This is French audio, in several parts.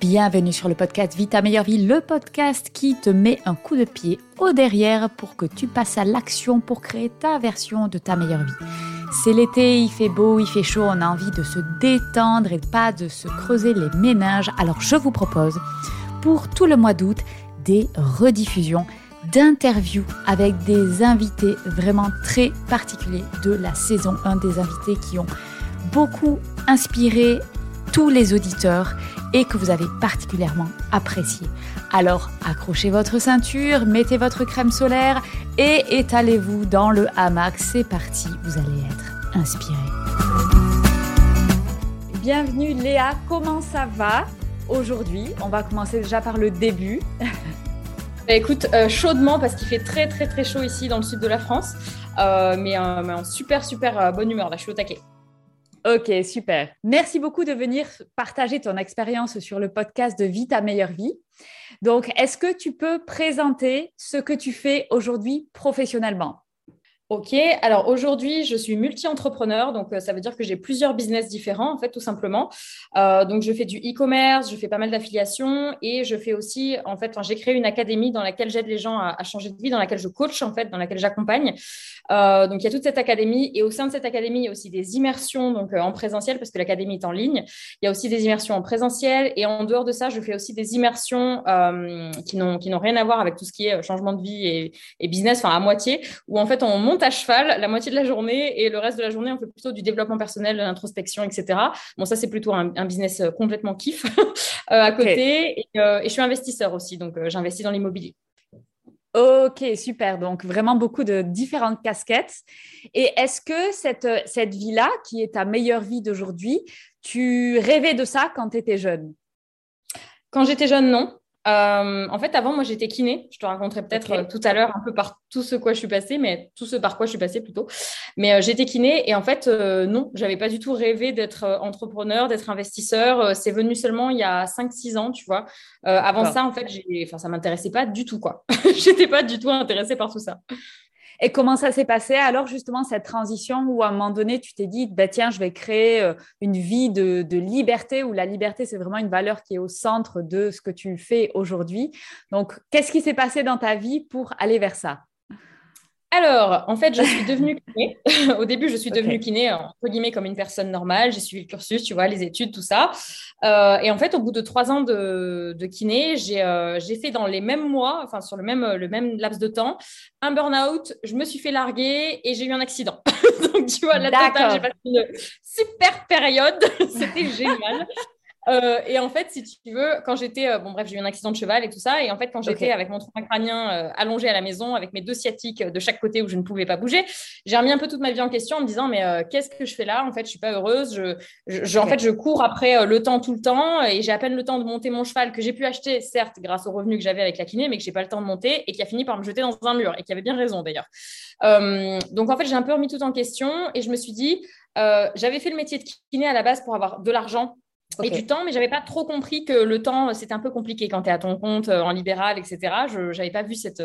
Bienvenue sur le podcast Vita Meilleure Vie, le podcast qui te met un coup de pied au derrière pour que tu passes à l'action pour créer ta version de ta meilleure vie. C'est l'été, il fait beau, il fait chaud, on a envie de se détendre et pas de se creuser les ménages. Alors je vous propose pour tout le mois d'août des rediffusions d'interviews avec des invités vraiment très particuliers de la saison 1, des invités qui ont beaucoup inspiré tous les auditeurs et que vous avez particulièrement apprécié. Alors accrochez votre ceinture, mettez votre crème solaire et étalez-vous dans le hamac. C'est parti, vous allez être inspiré. Bienvenue Léa, comment ça va aujourd'hui? On va commencer déjà par le début. Bah, écoute, euh, chaudement parce qu'il fait très très très chaud ici dans le sud de la France, euh, mais, mais, en super super bonne humeur là, je suis au taquet. Ok, super. Merci beaucoup de venir partager ton expérience sur le podcast de Vie ta meilleure vie. Donc, est-ce que tu peux présenter ce que tu fais aujourd'hui professionnellement? Ok, alors aujourd'hui, je suis multi-entrepreneur, donc euh, ça veut dire que j'ai plusieurs business différents, en fait, tout simplement. Euh, donc, je fais du e-commerce, je fais pas mal d'affiliations et je fais aussi, en fait, j'ai créé une académie dans laquelle j'aide les gens à, changer de vie, dans laquelle je coach, en fait, dans laquelle j'accompagne. Euh, donc, il y a toute cette académie et au sein de cette académie, il y a aussi des immersions donc en présentiel parce que l'académie est en ligne. Il y a aussi des immersions en présentiel et en dehors de ça, je fais aussi des immersions qui n'ont rien à voir avec tout ce qui est changement de vie et, et business, enfin à moitié, où en fait on monte à cheval la moitié de la journée et le reste de la journée, on fait plutôt du développement personnel, de l'introspection, etc. Bon, ça, c'est plutôt un, business euh, complètement kiff euh, à côté. Euh, et, je suis investisseur aussi, donc j'investis dans l'immobilier. Ok, super. Donc, vraiment beaucoup de différentes casquettes. Et est-ce que cette, cette vie-là, qui est ta meilleure vie d'aujourd'hui, tu rêvais de ça quand tu étais jeune? Quand j'étais jeune, non. Euh, en fait, avant, moi, j'étais kiné. Je te raconterai peut-être euh, tout à l'heure un peu par tout ce quoi je suis passée, mais tout ce par quoi je suis passée plutôt. Mais euh, j'étais kiné et en fait, non, j'avais pas du tout rêvé d'être entrepreneur, d'être investisseur. c'est venu seulement il y a 5-6 ans, tu vois. avant ça, en fait, enfin, ça m'intéressait pas du tout, quoi. j'étais pas du tout intéressée par tout ça. Et comment ça s'est passé alors justement cette transition où à un moment donné tu t'es dit bah, tiens je vais créer euh, une vie de, de liberté où la liberté c'est vraiment une valeur qui est au centre de ce que tu fais aujourd'hui. Donc qu'est-ce qui s'est passé dans ta vie pour aller vers ça? Alors, en fait, je suis devenue kiné. Au début, je suis devenue kiné, entre guillemets, comme une personne normale. J'ai suivi le cursus, tu vois, les études, tout ça. Euh, et en fait, au bout de trois ans de, de kiné, euh, j'ai fait dans les mêmes mois, enfin, sur le même, le même laps de temps, un burn-out. Je me suis fait larguer et j'ai eu un accident. Donc, tu vois, là, j'ai passé une super période. C'était génial. Euh, et en fait, si tu veux, quand j'étais, euh, bon bref, j'ai eu un accident de cheval et tout ça, et en fait, quand j'étais avec mon tronc crânien euh, allongé à la maison, avec mes deux sciatiques de chaque côté où je ne pouvais pas bouger, j'ai remis un peu toute ma vie en question en me disant, mais qu'est-ce que je fais là? En fait, je suis pas heureuse. Je, je, En fait, je cours après le temps tout le temps, et j'ai à peine le temps de monter mon cheval que j'ai pu acheter, certes, grâce aux revenus que j'avais avec la kiné, mais que j'ai pas le temps de monter et qui a fini par me jeter dans un mur et qui avait bien raison d'ailleurs. donc en fait, j'ai un peu remis tout en question et je me suis dit, j'avais fait le métier de kiné à la base pour avoir de l'argent et du temps, mais j'avais pas trop compris que le temps, c'était un peu compliqué quand tu es à ton compte en libéral, etc. Je n'avais pas vu cette,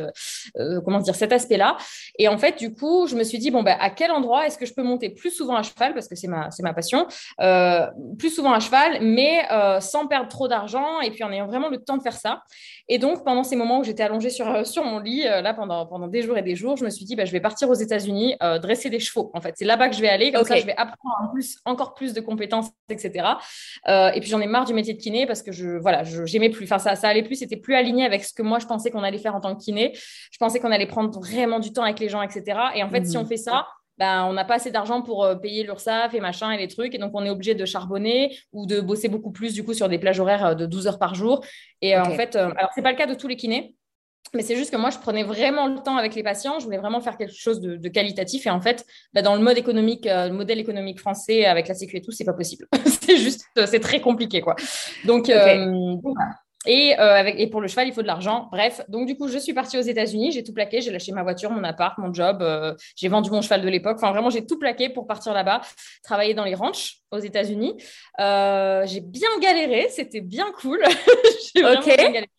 comment dire, cet aspect-là. Et en fait, du coup, je me suis dit, bon, bah, à quel endroit est-ce que je peux monter plus souvent à cheval, parce que c'est ma, ma passion, plus souvent à cheval, mais sans perdre trop d'argent et puis en ayant vraiment le temps de faire ça. Et donc, pendant ces moments où j'étais allongée sur, sur mon lit, là, pendant, pendant des jours et des jours, je me suis dit, bah, je vais partir aux États-Unis dresser des chevaux. En fait, c'est là-bas que je vais aller, comme ça, je vais apprendre en plus, encore plus de compétences, etc. Euh, et puis j'en ai marre du métier de kiné parce que je voilà, j'aimais plus. Enfin, ça, ça allait plus, c'était plus aligné avec ce que moi je pensais qu'on allait faire en tant que kiné. Je pensais qu'on allait prendre vraiment du temps avec les gens, etc. Et en fait, si on mhm. fait ça, ben, on n'a pas assez d'argent pour euh, payer l'URSSAF et machin et les trucs. Et donc, on est obligé de charbonner ou de bosser beaucoup plus, du coup, sur des plages horaires euh, de 12 heures par jour. Et en fait, alors, c'est pas le cas de tous les kinés. Mais c'est juste que moi, je prenais vraiment le temps avec les patients. Je voulais vraiment faire quelque chose de, qualitatif. Et en fait, bah, dans le mode économique, euh, le modèle économique français avec la sécu et tout, c'est pas possible. c'est juste, euh, c'est très compliqué, quoi. Donc, euh, et, avec, et pour le cheval, il faut de l'argent. Bref, donc du coup, je suis partie aux États-Unis. J'ai tout plaqué. J'ai lâché ma voiture, mon appart, mon job. j'ai vendu mon cheval de l'époque. Enfin, vraiment, j'ai tout plaqué pour partir là-bas, travailler dans les ranchs aux États-Unis. j'ai bien galéré. C'était bien cool. j'ai vraiment bien galéré.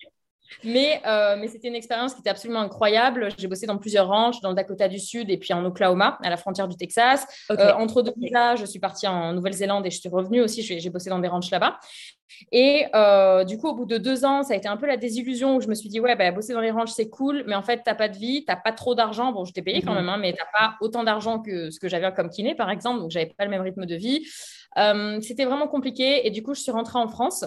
Mais, euh, mais c'était une expérience qui était absolument incroyable. J'ai bossé dans plusieurs ranchs, dans le Dakota du Sud et puis en Oklahoma, à la frontière du Texas. Euh, entre deux là, je suis partie en Nouvelle-Zélande et je suis revenue aussi. J'ai bossé dans des ranchs là-bas. Et euh, du coup, au bout de deux ans, ça a été un peu la désillusion où je me suis dit, ouais, bah, bosser dans les ranchs, c'est cool, mais en fait, tu n'as pas de vie, tu n'as pas trop d'argent. Bon, je t'ai payé quand mhm. même, hein, mais tu n'as pas autant d'argent que ce que j'avais comme kiné, par exemple, donc j'avais pas le même rythme de vie. C'était vraiment compliqué et du coup, je suis rentrée en France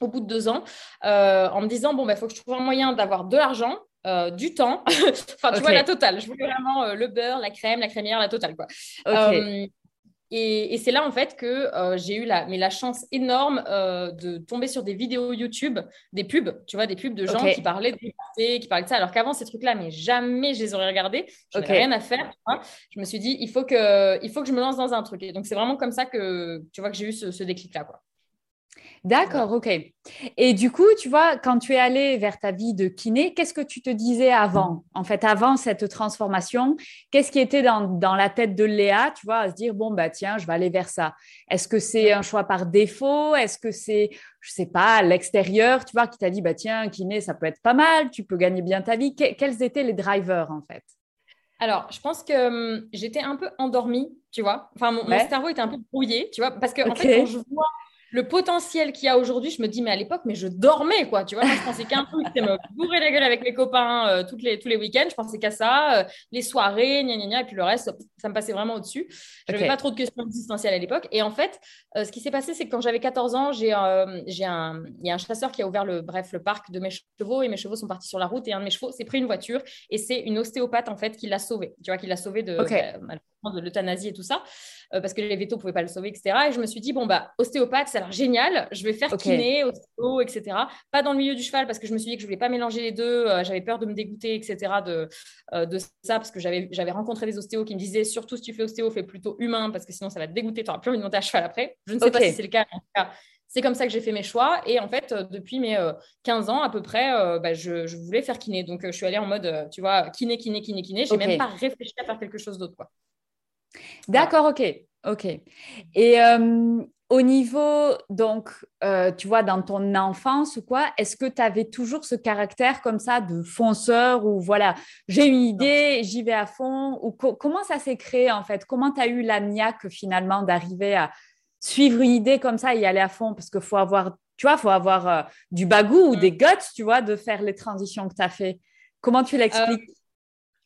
au bout de deux ans, euh, en me disant, bon, il bah, faut que je trouve un moyen d'avoir de l'argent, euh, du temps, enfin, tu vois, la totale. Je voulais vraiment euh, le beurre, la crème, la crémière, la totale, quoi. et, c'est là, en fait, que j'ai eu la, mais la chance énorme de tomber sur des vidéos YouTube, des pubs, tu vois, des pubs de gens qui parlaient de qui parlaient de ça, alors qu'avant, ces trucs-là, mais jamais je les aurais regardés. Je n'avais rien à faire. Je me suis dit, il faut, que, il faut que je me lance dans un truc. Et donc, c'est vraiment comme ça que, tu vois, que j'ai eu ce, ce déclic-là, quoi. D'accord, ok. Et du coup, tu vois, quand tu es allé vers ta vie de kiné, qu'est-ce que tu te disais avant? En fait, avant cette transformation, qu'est-ce qui était dans, la tête de Léa, tu vois, à se dire, bon, bah tiens, je vais aller vers ça. Est-ce que c'est un choix par défaut? Est-ce que c'est, je sais pas, l'extérieur, tu vois, qui t'a dit, bah tiens, kiné, ça peut être pas mal, tu peux gagner bien ta vie. quels étaient les drivers, en fait? Alors, je pense que hum, j'étais un peu endormie, tu vois. Enfin, mon, cerveau était un peu brouillé, tu vois, parce que en fait, quand je vois le potentiel qu'il y a aujourd'hui, je me dis, mais à l'époque, mais je dormais, quoi. Tu vois, moi, je pensais qu'un truc, c'était me bourrer la gueule avec mes copains euh, toutes les, tous les week-ends. Je pensais qu'à ça, euh, les soirées, gna, gna, gna, et puis le reste, ça me passait vraiment au-dessus. Je n'avais pas trop de questions existentielles à l'époque. Et en fait, euh, ce qui s'est passé, c'est que quand j'avais 14 ans, j'ai, j'ai un, il y a un chasseur qui a ouvert le, bref, le parc de mes chevaux et mes chevaux sont partis sur la route et un de mes chevaux s'est pris une voiture et c'est une ostéopathe, en fait, qui l'a sauvé. Tu vois, qui l'a sauvé de, de l'euthanasie et tout ça, euh, parce que les vétos ne pouvaient pas le sauver, etc. Et je me suis dit, bon, bah, ostéopathe, ça a l'air génial, je vais faire kiné, ostéo, etc. Pas dans le milieu du cheval, parce que je me suis dit que je ne voulais pas mélanger les deux, euh, j'avais peur de me dégoûter, etc. de, euh, de ça, parce que j'avais rencontré des ostéos qui me disaient, surtout si tu fais ostéo, fais plutôt humain, parce que sinon ça va te dégoûter, tu n'auras plus envie de monter à cheval après. Je ne sais pas si c'est le cas, en tout cas, c'est comme ça que j'ai fait mes choix. Et en fait, depuis mes 15 ans à peu près, bah, je, voulais faire kiné. Donc, je suis allée en mode, tu vois, kiné, kiné, kiné, kiné. J'ai n'ai même pas réfléchi à faire quelque chose d'autre. D'accord, ok, ok. Et euh, au niveau, donc, euh, tu vois, dans ton enfance ou quoi, est-ce que tu avais toujours ce caractère comme ça de fonceur ou voilà, j'ai une idée, j'y vais à fond ou comment ça s'est créé en fait? Comment tu as eu la niaque finalement d'arriver à suivre une idée comme ça et y aller à fond? Parce qu'il faut avoir, tu vois, faut avoir euh, du bagou ou mmh. des guts, tu vois, de faire les transitions que tu as fait. Comment tu l'expliques?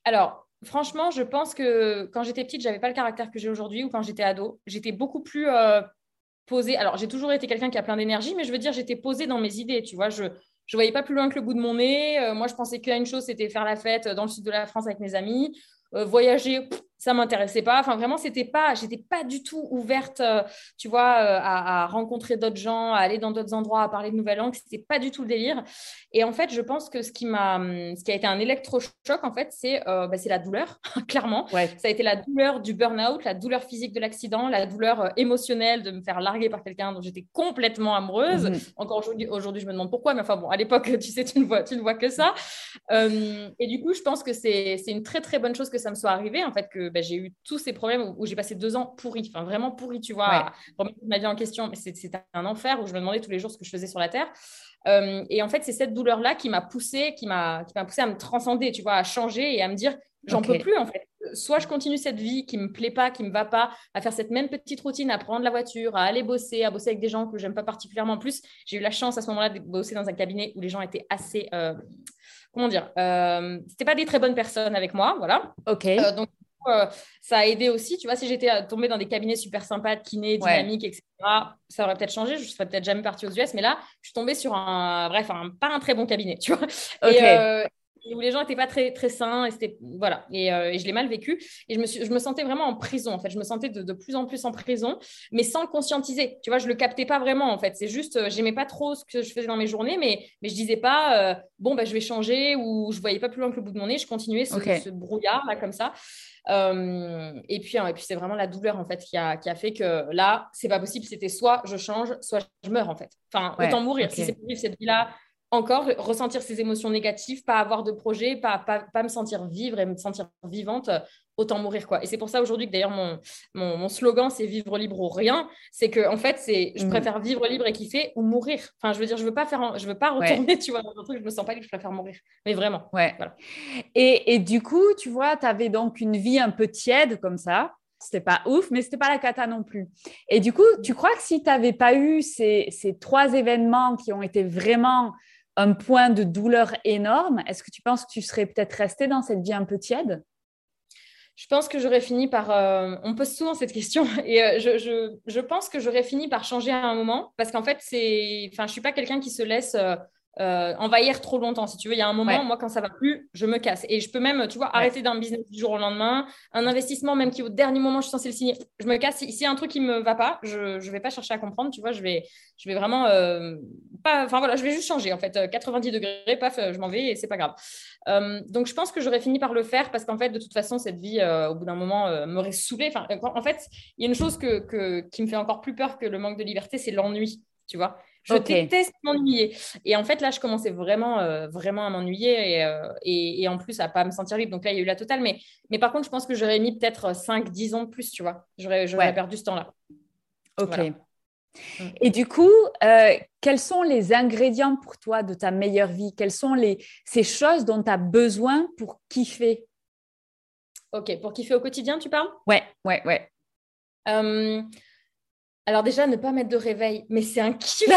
Alors, franchement, je pense que quand j'étais petite, j'avais pas le caractère que j'ai aujourd'hui ou quand j'étais ado. J'étais beaucoup plus euh, posée. Alors, j'ai toujours été quelqu'un qui a plein d'énergie, mais je veux dire, j'étais posée dans mes idées, tu vois. Je ne voyais pas plus loin que le bout de mon nez. Euh, moi, je pensais a une chose, c'était faire la fête dans le sud de la France avec mes amis. Euh, voyager, ça m'intéressait pas. Enfin, vraiment, c'était pas, j'étais pas du tout ouverte, euh, tu vois, euh, à, rencontrer d'autres gens, à aller dans d'autres endroits, à parler de nouvelles langues. C'était pas du tout le délire. Et en fait, je pense que ce qui m'a, hum, ce qui a été un électrochoc, en fait, c'est, bah, c'est la douleur, clairement. Ça a été la douleur du burn-out, la douleur physique de l'accident, la douleur émotionnelle de me faire larguer par quelqu'un dont j'étais complètement amoureuse. Mhm. Encore aujourd'hui, aujourd'hui, je me demande pourquoi, mais enfin bon, à l'époque, tu sais, tu ne vois, tu ne vois que ça. Hum, et du coup, je pense que c'est, c'est une très très bonne chose que ça me soit arrivé, en fait, que que bah, j'ai eu tous ces problèmes où, j'ai passé deux ans pourri, enfin vraiment pourri, tu vois, remettre ma vie en question. Mais c'était un enfer où je me demandais tous les jours ce que je faisais sur la terre. Euh, et en fait, c'est cette douleur-là qui m'a poussé, qui m'a poussé à me transcender, tu vois, à changer et à me dire, j'en peux plus en fait. Soit je continue cette vie qui me plaît pas, qui me va pas, à faire cette même petite routine, à prendre la voiture, à aller bosser, à bosser avec des gens que j'aime pas particulièrement. En plus, j'ai eu la chance à ce moment-là de bosser dans un cabinet où les gens étaient assez, euh, comment dire, euh, c'était pas des très bonnes personnes avec moi, voilà. Ok. Euh, donc ça a aidé aussi. Tu vois, si j'étais tombée dans des cabinets super sympas, de kiné, dynamiques, etc., ça aurait peut-être changé. Je serais peut-être jamais partie aux US. Mais là, je suis tombée sur un, bref, un, pas un très bon cabinet, tu vois. Ok où les gens n'étaient pas très, très sains. Et, c'était, voilà. Euh, et, je l'ai mal vécu. Et je me, suis, je me sentais vraiment en prison, en fait. Je me sentais de, plus en plus en prison, mais sans le conscientiser. Tu vois, je ne le captais pas vraiment, en fait. C'est juste, euh, j'aimais pas trop ce que je faisais dans mes journées, mais, mais je disais pas, euh, bon, bah, je vais changer ou je voyais pas plus loin que le bout de mon nez. Je continuais ce, brouillard, là, comme ça. Et puis, et puis c'est vraiment la douleur, en fait, qui a, qui a fait que là, c'est pas possible. C'était soit je change, soit je meurs, en fait. Enfin, autant mourir. Si c'est pour vivre cette vie-là, encore ressentir ces émotions négatives, pas avoir de projet, pas, pas, me sentir vivre et me sentir vivante, autant mourir quoi. Et c'est pour ça aujourd'hui que d'ailleurs mon, mon, slogan c'est vivre libre ou rien, c'est que en fait c'est je mm. préfère vivre libre et kiffer ou mourir. Enfin je veux dire je veux pas faire je veux pas retourner tu vois dans un truc je me sens pas libre, je préfère mourir. Mais vraiment. Ouais. Voilà. Et, et, du coup tu vois tu avais donc une vie un peu tiède comme ça. C'était pas ouf, mais c'était pas la cata non plus. Et du coup, tu crois que si tu n'avais pas eu ces, ces trois événements qui ont été vraiment un point de douleur énorme, est-ce que tu penses que tu serais peut-être resté dans cette vie un peu tiède? Je pense que j'aurais fini par. Euh, on pose souvent cette question et euh, je, pense que j'aurais fini par changer à un moment parce qu'en fait, c'est. Enfin, je suis pas quelqu'un qui se laisse. Euh, euh, envahir trop longtemps. Si tu veux, il y a un moment, moi, quand ça va plus, je me casse. Et je peux même, tu vois, arrêter d'un business du jour au lendemain. Un investissement, même qui au dernier moment, je suis censée le signer, je me casse. Si, y a un truc qui me va pas, je ne vais pas chercher à comprendre, tu vois, je vais, je vais vraiment euh, pas. Enfin voilà, je vais juste changer. En fait, 90 euh, degrés, paf, je m'en vais et c'est pas grave. donc je pense que j'aurais fini par le faire parce qu'en fait, de toute façon, cette vie, au bout d'un moment, m'aurait saoulée. Enfin, en fait, il y a une chose que, que, qui me fait encore plus peur que le manque de liberté, c'est l'ennui, tu vois. Je déteste m'ennuyer. Et en fait, là, je commençais vraiment, euh, vraiment à m'ennuyer euh, et, et, en plus à pas me sentir libre. Donc là, il y a eu la totale. Mais, mais par contre, je pense que j'aurais mis peut-être 5-10 ans de plus, tu vois. J'aurais perdu ce temps-là. Ok. Et du coup, euh, quels sont les ingrédients pour toi de ta meilleure vie? Quelles sont les, ces choses dont tu as besoin pour kiffer? Ok, pour kiffer au quotidien, tu parles? Ouais, ouais, ouais. Alors déjà, ne pas mettre de réveil, mais c'est un kiff.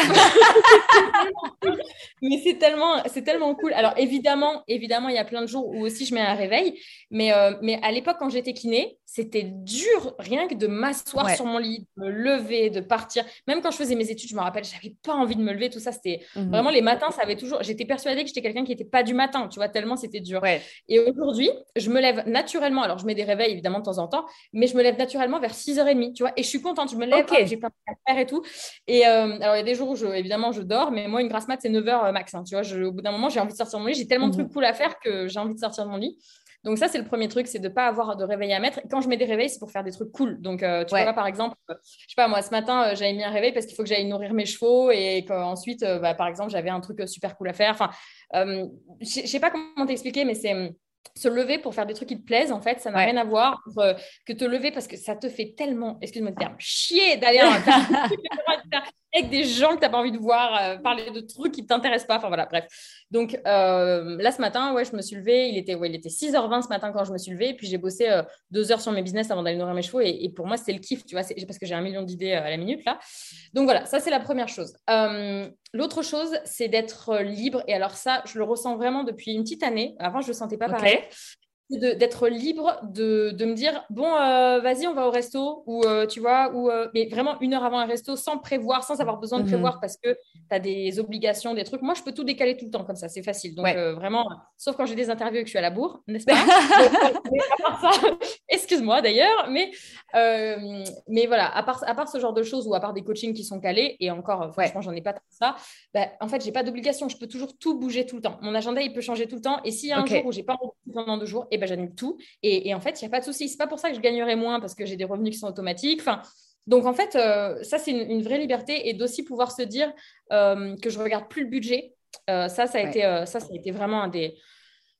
mais c'est tellement, c'est tellement cool. Alors évidemment, évidemment, il y a plein de jours où aussi je mets un réveil, mais, euh, mais à l'époque quand j'étais kiné, c'était dur rien que de m'asseoir sur mon lit, de me lever, de partir. Même quand je faisais mes études, je me rappelle, j'avais pas envie de me lever, tout ça, c'était mhm. vraiment les matins, ça avait toujours. J'étais persuadée que j'étais quelqu'un qui n'était pas du matin, tu vois, tellement c'était dur. Et aujourd'hui, je me lève naturellement. Alors je mets des réveils évidemment de temps en temps, mais je me lève naturellement vers 6h30, tu vois, et je suis contente. Je me lève, à faire et tout. Et euh, alors il y a des jours où je, évidemment je dors, mais moi une grasse mat c'est 9h euh, max. Hein, tu vois, au bout d'un moment, j'ai envie de sortir de mon lit. J'ai tellement de mhm. trucs cool à faire que j'ai envie de sortir de mon lit. Donc ça, c'est le premier truc, c'est de ne pas avoir de réveil à mettre. Et quand je mets des réveils, c'est pour faire des trucs cool. Donc euh, tu vois, par exemple, je sais pas, moi, ce matin, j'avais mis un réveil parce qu'il faut que j'aille nourrir mes chevaux et qu'ensuite, bah, par exemple, j'avais un truc super cool à faire. Enfin, je sais pas comment t'expliquer, mais c'est se lever pour faire des trucs qui te plaisent, en fait, ça n'a rien à voir euh, que te lever parce que ça te fait tellement, excuse-moi le terme, chier d'aller avec des gens que tu n'as pas envie de voir, euh, parler de trucs qui ne t'intéressent pas. Enfin voilà, bref. Donc euh, là, ce matin, ouais, je me suis levée. Il était, ouais, il était 6h20 ce matin quand je me suis levée. Puis j'ai bossé deux heures sur mes business avant d'aller nourrir mes chevaux. Et, pour moi, c'était le kiff, tu vois, parce que j'ai un million d'idées à la minute là. Donc voilà, ça, c'est la première chose. L'autre chose, c'est d'être libre. Et alors ça, je le ressens vraiment depuis une petite année. Avant, je ne le sentais pas pareil d'être libre de, de, me dire bon euh, vas-y on va au resto ou euh, tu vois ou euh, mais vraiment une heure avant un resto sans prévoir sans avoir besoin de mhm. prévoir parce que tu as des obligations des trucs. Moi je peux tout décaler tout le temps comme ça c'est facile. Donc vraiment sauf quand j'ai des interviews et que je suis à la bourre n'est-ce pas? Excuse-moi d'ailleurs mais mais voilà à part à part ce genre de choses ou à part des coachings qui sont calés et encore franchement j'en ai pas tant ça bah, en fait j'ai pas d'obligation. Je peux toujours tout bouger tout le temps. Mon agenda il peut changer tout le temps. Et s'il y a un jour où j'ai pas pendant deux jours et ben, j'annule tout. Et, en fait, il n'y a pas de souci. C'est pas pour ça que je gagnerai moins parce que j'ai des revenus qui sont automatiques. Enfin, donc en fait, euh, ça c'est une, vraie liberté et d'aussi pouvoir se dire euh, que je regarde plus le budget. Euh, ça, ça a été, ça, ça a été vraiment un des,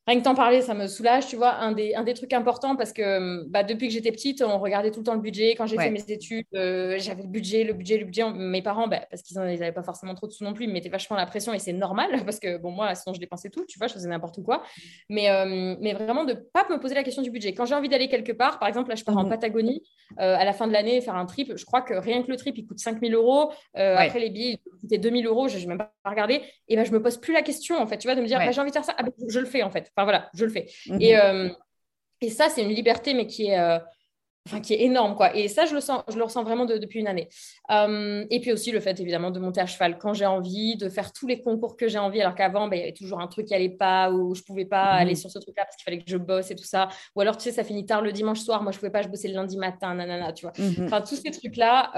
rien que t'en parler, ça me soulage, tu vois. Un des, un des trucs importants parce que bah, depuis que j'étais petite, on regardait tout le temps le budget. Quand j'ai fait mes études, euh, j'avais le budget, le budget, le budget. Mes parents, bah, parce qu'ils n'avaient pas forcément trop de sous non plus, ils mettaient vachement la pression et c'est normal parce que, bon, moi, sinon je dépensais tout, tu vois, je faisais n'importe quoi. Mais, euh, mais vraiment de pas me poser la question du budget. Quand j'ai envie d'aller quelque part, par exemple, là, je pars en mmh Patagonie euh, à la fin de l'année faire un trip. Je crois que rien que le trip, il coûte 5000 euros. Après, les billets, ils coûtaient 2000 euros. Je n'ai même pas regardé. Et ben, je me pose plus la question, en fait, tu vois, de me dire, bah, j'ai envie de faire ça. Ah, ben, je le fais, en fait. Enfin, voilà, je le fais. Mhm. Et, euh, et, ça, c'est une liberté, mais qui est, euh, enfin, qui est énorme. Quoi. Et ça, je le, sens, je le ressens vraiment depuis une année. Euh, et puis aussi le fait, évidemment, de monter à cheval quand j'ai envie, de faire tous les concours que j'ai envie, alors qu'avant, ben, il y avait toujours un truc qui n'allait pas, ou je ne pouvais pas mhm. aller sur ce truc-là parce qu'il fallait que je bosse et tout ça. Ou alors, tu sais, ça finit tard le dimanche soir. Moi, je ne pouvais pas, je bossais le lundi matin, nanana, tu vois. Mhm. Enfin, tous ces trucs-là,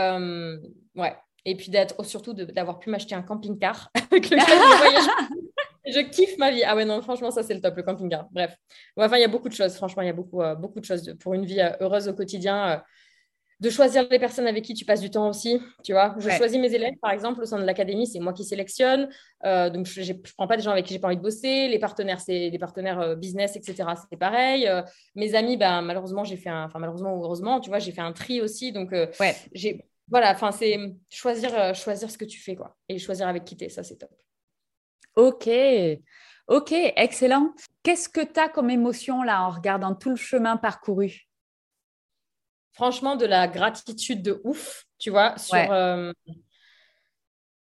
ouais. Et puis d'être surtout d'avoir pu m'acheter un camping-car avec lequel je voyage je kiffe ma vie. Ah ouais, non, franchement, ça, c'est le top, le camping-car. Bref. Enfin, il y a beaucoup de choses. Franchement, il y a beaucoup, euh, beaucoup de choses pour une vie euh, heureuse au quotidien. Euh, de choisir les personnes avec qui tu passes du temps aussi, tu vois. Je choisis mes élèves, par exemple, au sein de l'académie, c'est moi qui sélectionne. donc, je ne prends pas des gens avec qui j'ai pas envie de bosser. Les partenaires, c'est des partenaires business, etc. C'est pareil. mes amis, ben, malheureusement, j'ai fait un... Enfin, malheureusement ou heureusement, tu vois, j'ai fait un tri aussi. Donc, ouais. j'ai... Voilà, enfin, c'est choisir, choisir ce que tu fais, quoi. Et choisir avec qui tu es, ça, c'est top. Ok, ok, excellent. Qu'est-ce que tu as comme émotion là en regardant tout le chemin parcouru? Franchement, de la gratitude de ouf, tu vois, sur, euh,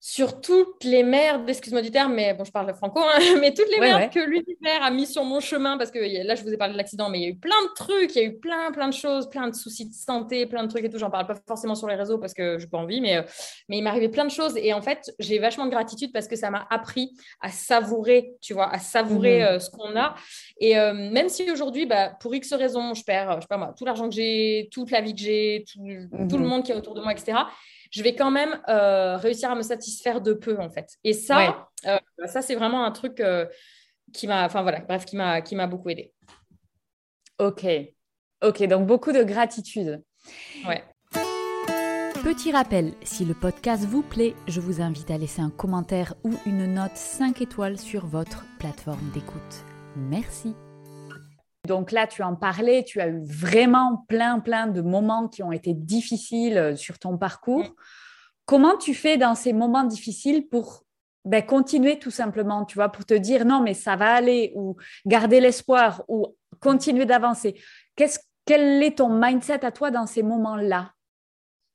sur toutes les merdes, excuse-moi du terme, mais bon, je parle franco, hein, mais toutes les merdes que l'univers a mis sur mon chemin, parce que là, je vous ai parlé de l'accident, mais il y a eu plein de trucs, il y a eu plein, plein de choses, plein de soucis de santé, plein de trucs et tout. J'en parle pas forcément sur les réseaux parce que je n'ai pas envie, mais, euh, mais il m'est arrivé plein de choses. Et en fait, j'ai vachement de gratitude parce que ça m'a appris à savourer, tu vois, à savourer mmh. euh, ce qu'on a. Et euh, même si aujourd'hui, bah, pour X raisons, je perds, je sais pas moi, tout l'argent que j'ai, toute la vie que j'ai, tout, tout le mmh. monde qui est autour de moi, etc je vais quand même euh, réussir à me satisfaire de peu, en fait. Et ça, euh, ça c'est vraiment un truc euh, qui m'a, enfin voilà, bref, qui m'a, qui m'a beaucoup aidé. Ok, ok, donc beaucoup de gratitude. Ouais. Petit rappel, si le podcast vous plaît, je vous invite à laisser un commentaire ou une note 5 étoiles sur votre plateforme d'écoute. Merci. Donc là, tu en parlais, tu as eu vraiment plein, plein de moments qui ont été difficiles euh, sur ton parcours. Mm. Comment tu fais dans ces moments difficiles pour ben, continuer tout simplement, tu vois, pour te dire non, mais ça va aller, ou garder l'espoir, ou continuer d'avancer? Quel est ton mindset à toi dans ces moments-là?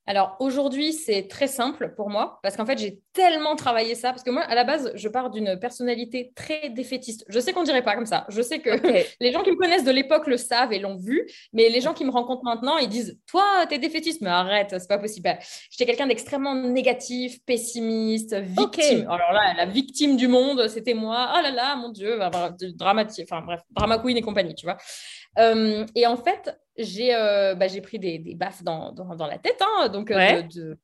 Alors aujourd'hui, c'est très simple pour moi parce qu'en fait, j'ai tellement travaillé ça. Parce que moi, à la base, je pars d'une personnalité très défaitiste. Je sais qu'on dirait pas comme ça. Je sais que les gens qui me connaissent de l'époque le savent et l'ont vu. Mais les gens qui me rencontrent maintenant, ils disent Toi, t'es défaitiste. Mais arrête, c'est pas possible. J'étais quelqu'un d'extrêmement négatif, pessimiste, victime. Alors là, la victime du monde, c'était moi. Oh là là, mon Dieu, dramatique. Enfin bref, drama queen et compagnie, tu vois. Euh, et en fait, j'ai euh, bah, pris des, des baffes dans, dans, dans, la tête, hein, donc euh, de,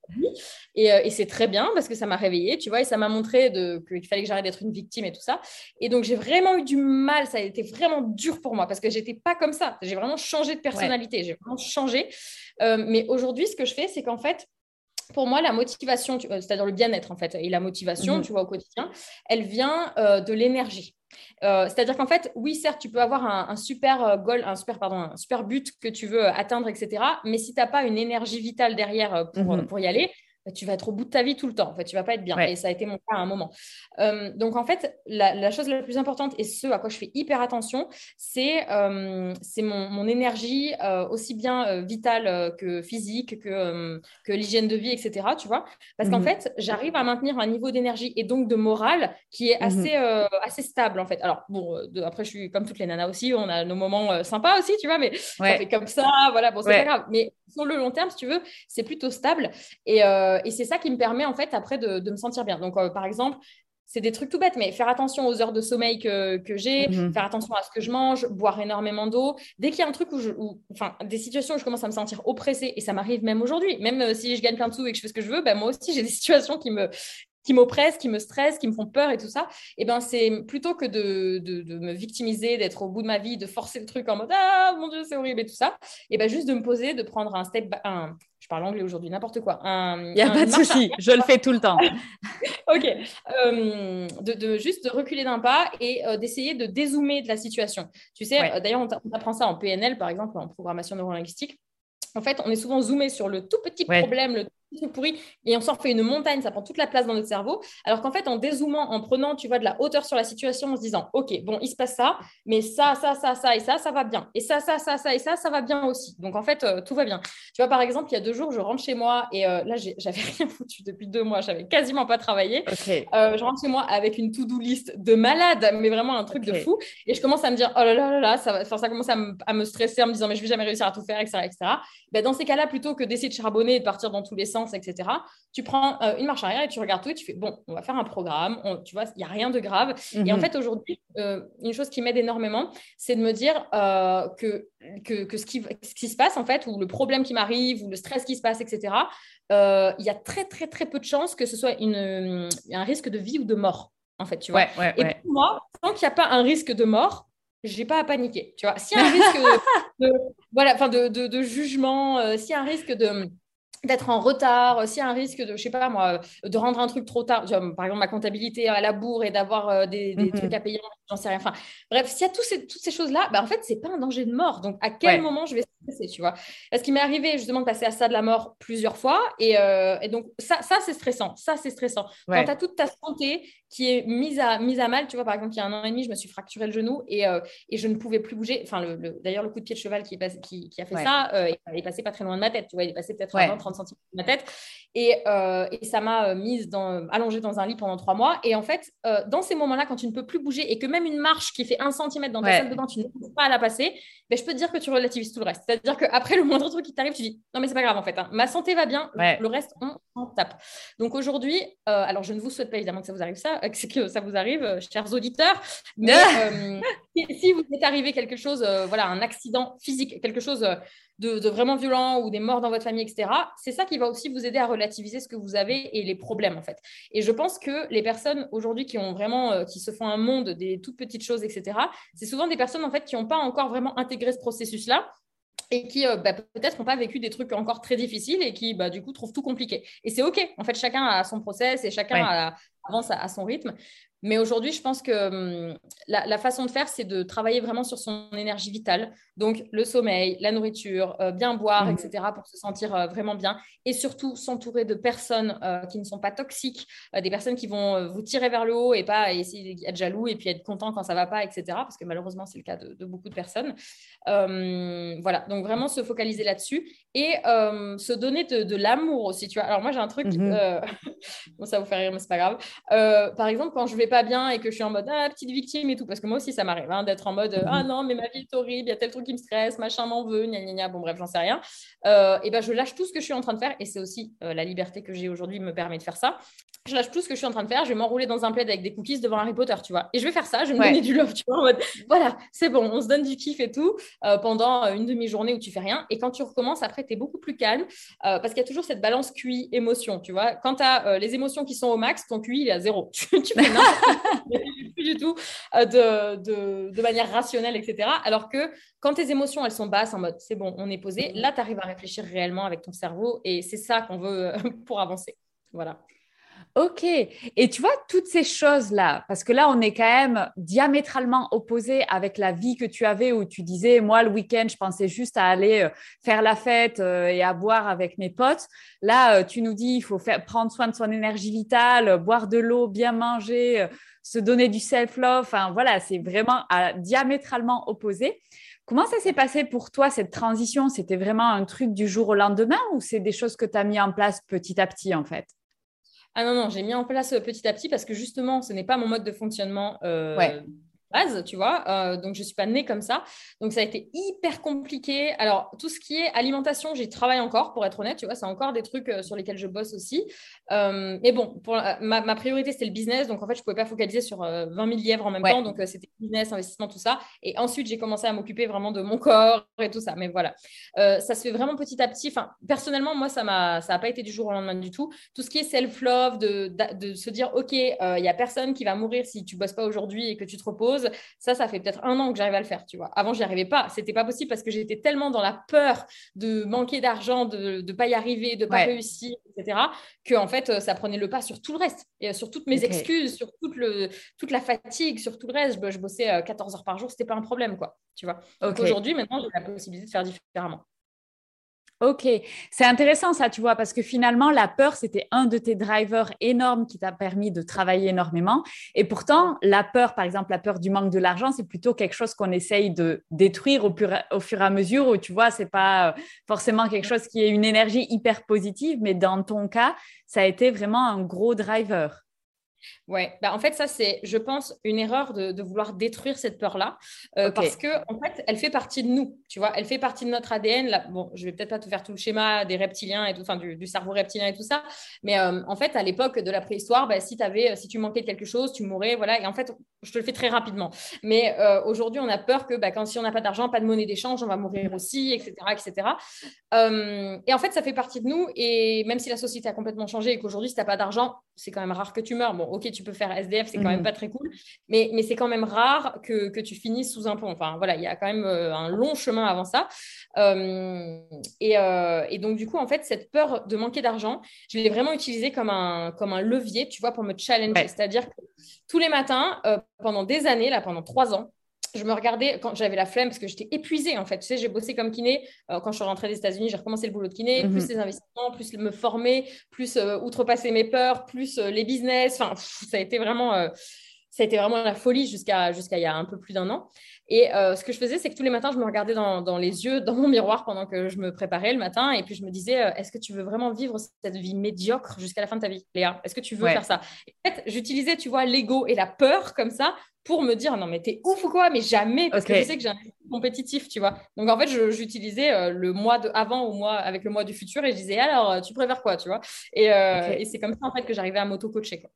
et, et c'est très bien parce que ça m'a réveillée, tu vois, et ça m'a montré qu'il fallait que j'arrête d'être une victime et tout ça. Et donc j'ai vraiment eu du mal, ça a été vraiment dur pour moi parce que j'étais pas comme ça. J'ai vraiment changé de personnalité, j'ai vraiment changé. mais aujourd'hui, ce que je fais, c'est qu'en fait, pour moi, la motivation, c'est-à-dire le bien-être en fait, et la motivation, mmh tu vois, au quotidien, elle vient de l'énergie. Euh, c'est-à-dire qu'en fait, oui, certes, tu peux avoir un, super euh, goal, un super, pardon, un super but que tu veux atteindre, etc. Mais si tu n'as pas une énergie vitale derrière euh, pour, mmh pour y aller, tu vas être au bout de ta vie tout le temps. En fait, tu vas pas être bien. Et ça a été mon cas à un moment. Euh, donc, en fait, la, chose la plus importante et ce à quoi je fais hyper attention, c'est euh, mon, mon, énergie euh, aussi bien vitale que physique, que, que l'hygiène de vie, etc. Tu vois Parce qu'en mmh fait, j'arrive à maintenir un niveau d'énergie et donc de morale qui est mmh assez, assez stable, en fait. Alors, bon, après, je suis comme toutes les nanas aussi, on a nos moments sympas aussi, tu vois, mais ça fait comme ça, voilà, bon, c'est pas grave. Mais sur le long terme, si tu veux, c'est plutôt stable. Et, euh, et c'est ça qui me permet, en fait, après, de, de me sentir bien. Donc, euh, par exemple, c'est des trucs tout bêtes, mais faire attention aux heures de sommeil que, que j'ai, mhm. faire attention à ce que je mange, boire énormément d'eau. Dès qu'il y a un truc où je, enfin, des situations où je commence à me sentir oppressée, et ça m'arrive même aujourd'hui, même euh, si je gagne plein de sous et que je fais ce que je veux, ben moi aussi j'ai des situations qui me, qui m'oppressent, qui me stressent, qui me font peur et tout ça, et eh ben c'est plutôt que de, de, me victimiser, d'être au bout de ma vie, de forcer le truc en mode ah mon dieu c'est horrible et tout ça, et ben juste de me poser, de prendre un step, un, je parle anglais aujourd'hui, n'importe quoi. Il n'y a pas de souci, je le fais tout le temps. ok. Euh, de, juste de reculer d'un pas et euh, d'essayer de dézoomer de la situation. Tu sais, d'ailleurs, on apprend ça en PNL, par exemple, en programmation neurolinguistique. En fait, on est souvent zoomé sur le tout petit problème, le pourri et on s'en fait une montagne, ça prend toute la place dans notre cerveau. Alors qu'en fait, en dézoomant, en prenant, tu vois, de la hauteur sur la situation, en se disant, OK, bon, il se passe ça, mais ça, ça, ça, ça et ça, ça va bien. Et ça, ça, ça, ça et ça, ça va bien aussi. Donc, en fait, euh, tout va bien. Tu vois, par exemple, il y a deux jours, je rentre chez moi et euh, là, j'avais rien foutu depuis deux mois, j'avais quasiment pas travaillé. Euh, je rentre chez moi avec une to-do list de malade, mais vraiment un truc de fou. Et je commence à me dire, oh là là là là, ça, ça commence à me, à me, stresser en me disant, mais je vais jamais réussir à tout faire, etc. etc. Ben, dans ces cas-là, plutôt que d'essayer de charbonner et de partir dans tous les sens, etc., tu prends euh, une marche arrière et tu regardes tout et tu fais, bon, on va faire un programme, tu vois, il n'y a rien de grave. Et en mhm. fait, aujourd'hui, euh, une chose qui m'aide énormément, c'est de me dire euh, que, que, ce, qui, ce qui se passe, en fait, ou le problème qui m'arrive, ou le stress qui se passe, etc., il y a très, très, très peu de chances que ce soit une, un risque de vie ou de mort, en fait, tu vois. et pour moi, tant qu'il n'y a pas un risque de mort, j'ai pas à paniquer. Tu vois, s'il y a un risque de, voilà, enfin de, de, jugement, euh, s'il y a un risque de d'être en retard, s'il y a un risque de, je sais pas moi, de rendre un truc trop tard, par exemple ma comptabilité à la bourre et d'avoir euh, des, mm-hmm. trucs à payer, j'en sais rien. Enfin, bref, s'il y a ces, toutes ces choses-là, bah, en fait, c'est pas un danger de mort. Donc, à quel moment je vais tu vois Parce qu'il m'est arrivé justement de passer à ça de la mort plusieurs fois. Et, euh, et donc, ça, ça c'est stressant. Ça, c'est stressant. Quand tu as toute ta santé qui est mise à, mise à mal, tu vois, par exemple, il y a un an et demi, je me suis fracturé le genou et, euh, et je ne pouvais plus bouger. Enfin, le, d'ailleurs, le coup de pied de cheval qui, est passé, qui, qui a fait ça, euh, il est passé pas très loin de ma tête, tu vois, il est passé peut-être à 20-30 cm de ma tête. Et, et ça m'a mise dans, allongée dans un lit pendant trois mois. Et en fait, dans ces moments-là, quand tu ne peux plus bouger et que même une marche qui fait un centimètre dans ta salle de bain, tu ne peux pas à la passer, ben, je peux te dire que tu relativises tout le reste. C'est-à-dire qu'après le moindre truc qui t'arrive, tu dis non, mais c'est pas grave en fait. Hein. Ma santé va bien, le reste, on, on tape. Donc aujourd'hui, alors je ne vous souhaite pas évidemment que ça vous arrive ça, que ça vous arrive euh, chers auditeurs. Mais euh, si vous est arrivé quelque chose, euh, voilà, un accident physique, quelque chose de, vraiment violent ou des morts dans votre famille, etc., c'est ça qui va aussi vous aider à relativiser ce que vous avez et les problèmes, en fait. Et je pense que les personnes aujourd'hui qui ont vraiment, qui se font un monde des toutes petites choses, etc., c'est souvent des personnes, en fait, qui n'ont pas encore vraiment intégré ce processus-là et qui bah, peut-être n'ont pas vécu des trucs encore très difficiles et qui bah, du coup trouvent tout compliqué. Et c'est OK, en fait chacun a son process et chacun avance à, son rythme. Mais aujourd'hui, je pense que hum, la, façon de faire, c'est de travailler vraiment sur son énergie vitale. Donc, le sommeil, la nourriture, euh, bien boire, mmh. etc., pour se sentir euh, vraiment bien. Et surtout, s'entourer de personnes euh, qui ne sont pas toxiques, des personnes qui vont vous tirer vers le haut et pas essayer d'être jaloux et puis être content quand ça va pas, etc. Parce que malheureusement, c'est le cas de, beaucoup de personnes. Voilà, donc vraiment se focaliser là-dessus et hum, se donner de, l'amour aussi. Tu vois Alors, moi, j'ai un truc, mmh bon, ça vous fait rire, mais c'est pas grave. par exemple, quand je vais pas bien et que je suis en mode ah, petite victime et tout, parce que moi aussi ça m'arrive hein, d'être en mode ah non, mais ma vie est horrible, il y a tel truc qui me stresse, machin m'en veut, gna gna gna, bon bref, j'en sais rien. Euh, et ben je lâche tout ce que je suis en train de faire et c'est aussi euh, la liberté que j'ai aujourd'hui me permet de faire ça. Je lâche tout ce que je suis en train de faire, je vais m'enrouler dans un plaid avec des cookies devant Harry Potter, tu vois. Et je vais faire ça, je vais me donner du love, tu vois, en mode voilà, c'est bon, on se donne du kiff et tout euh, pendant une demi-journée où tu fais rien. Et quand tu recommences, après, tu es beaucoup plus calme parce qu'il y a toujours cette balance QI-émotion, tu vois. Quand tu as les émotions qui sont au max, ton QI il est à zéro. tu, fais plus du tout euh, de, de, manière rationnelle, etc. Alors que quand tes émotions, elles sont basses, en mode c'est bon, on est posé, là, tu arrives à réfléchir réellement avec ton cerveau et c'est ça qu'on veut pour avancer. Voilà. Ok. Et tu vois, toutes ces choses-là, parce que là, on est quand même diamétralement opposés avec la vie que tu avais où tu disais, moi, le week-end, je pensais juste à aller euh, faire la fête euh, et à boire avec mes potes. Là, euh, tu nous dis, il faut faire, prendre soin de son énergie vitale, boire de l'eau, bien manger, se donner du self-love. Enfin, voilà, c'est vraiment diamétralement opposé. Comment ça s'est passé pour toi, cette transition? C'était vraiment un truc du jour au lendemain ou c'est des choses que tu as mis en place petit à petit, en fait? Ah non, non, j'ai mis en place euh, petit à petit parce que justement, ce n'est pas mon mode de fonctionnement euh, base, tu vois. Euh, donc, je ne suis pas née comme ça. Donc, ça a été hyper compliqué. Alors, tout ce qui est alimentation, j'y travaille encore, pour être honnête, tu vois. C'est encore des trucs euh, sur lesquels je bosse aussi. Euh, mais bon, pour, ma, priorité, c'était le business. Donc, en fait, je ne pouvais pas focaliser sur 20 000 lièvres en même temps. Donc, c'était business, investissement, tout ça. Et ensuite, j'ai commencé à m'occuper vraiment de mon corps et tout ça. Mais voilà, ça se fait vraiment petit à petit. Enfin, personnellement, moi, ça n'a ça pas été du jour au lendemain du tout. Tout ce qui est self-love, de, de, se dire, OK, il n'y a personne qui va mourir si tu ne bosses pas aujourd'hui et que tu te reposes chose. Ça, ça fait peut-être un an que j'arrive à le faire, tu vois. Avant, j'y arrivais pas. C'était pas possible parce que j'étais tellement dans la peur de manquer d'argent, de ne pas y arriver, de pas réussir, etc., que en fait, ça prenait le pas sur tout le reste et sur toutes mes excuses, sur toute, le, toute la fatigue, sur tout le reste. Je, bossais 14 heures par jour, c'était pas un problème, quoi. Tu vois. Aujourd'hui, maintenant, j'ai la possibilité de faire différemment. Ok, c'est intéressant ça, tu vois, parce que finalement, la peur, c'était un de tes drivers énormes qui t'a permis de travailler énormément. Et pourtant, la peur, par exemple, la peur du manque de l'argent, c'est plutôt quelque chose qu'on essaye de détruire au, fur et à mesure, où tu vois, c'est pas euh, forcément quelque chose qui est une énergie hyper positive, mais dans ton cas, ça a été vraiment un gros driver. Ouais, bah en fait, ça, c'est, je pense, une erreur de, vouloir détruire cette peur-là, euh, parce que en fait, elle fait partie de nous, tu vois, elle fait partie de notre ADN. Là, bon, je vais peut-être pas te faire tout le schéma des reptiliens et tout, enfin, du, cerveau reptilien et tout ça, mais euh, en fait, à l'époque de la préhistoire, bah, si, avais, si tu manquais de quelque chose, tu mourrais, voilà, et en fait, je te le fais très rapidement. Mais euh, aujourd'hui, on a peur que bah, quand si on n'a pas d'argent, pas de monnaie d'échange, on va mourir aussi, etc., etc. et en fait, ça fait partie de nous, et même si la société a complètement changé et qu'aujourd'hui, si tu n'as pas d'argent, c'est quand même rare que tu meurs. Bon, ok, tu peux faire SDF, c'est quand même mhm. pas très cool, mais, mais c'est quand même rare que, que, tu finisses sous un pont. Enfin, voilà, il y a quand même euh, un long chemin avant ça. Euh, et, euh, et, donc, du coup, en fait, cette peur de manquer d'argent, je l'ai vraiment utilisée comme un, comme un levier, tu vois, pour me challenger. C'est-à-dire que tous les matins, pendant des années, là, pendant trois ans, je me regardais quand j'avais la flemme parce que j'étais épuisée en fait. Tu sais, j'ai bossé comme kiné. Euh, quand je suis rentrée des États-Unis, j'ai recommencé le boulot de kiné, plus mhm. les investissements, plus me former, plus euh, outrepasser mes peurs, plus euh, les business. Enfin, ça a été vraiment, ça a été vraiment la folie jusqu'à jusqu'à il y a un peu plus d'un an. Et ce que je faisais, c'est que tous les matins, je me regardais dans, dans, les yeux, dans mon miroir pendant que je me préparais le matin, et puis je me disais, est-ce que tu veux vraiment vivre cette vie médiocre jusqu'à la fin de ta vie, Léa? Est-ce que tu veux faire ça? En fait, j'utilisais, tu vois, l'ego et la peur comme ça pour me dire non mais t'es ouf ou quoi? Mais jamais parce que je sais que j'ai un compétitif tu vois. Donc en fait j'utilisais euh, le mois de avant au mois avec le mois du futur et je disais alors euh, tu préfères quoi tu vois? Et, euh, et c'est comme ça en fait que j'arrivais à m'auto coacher quoi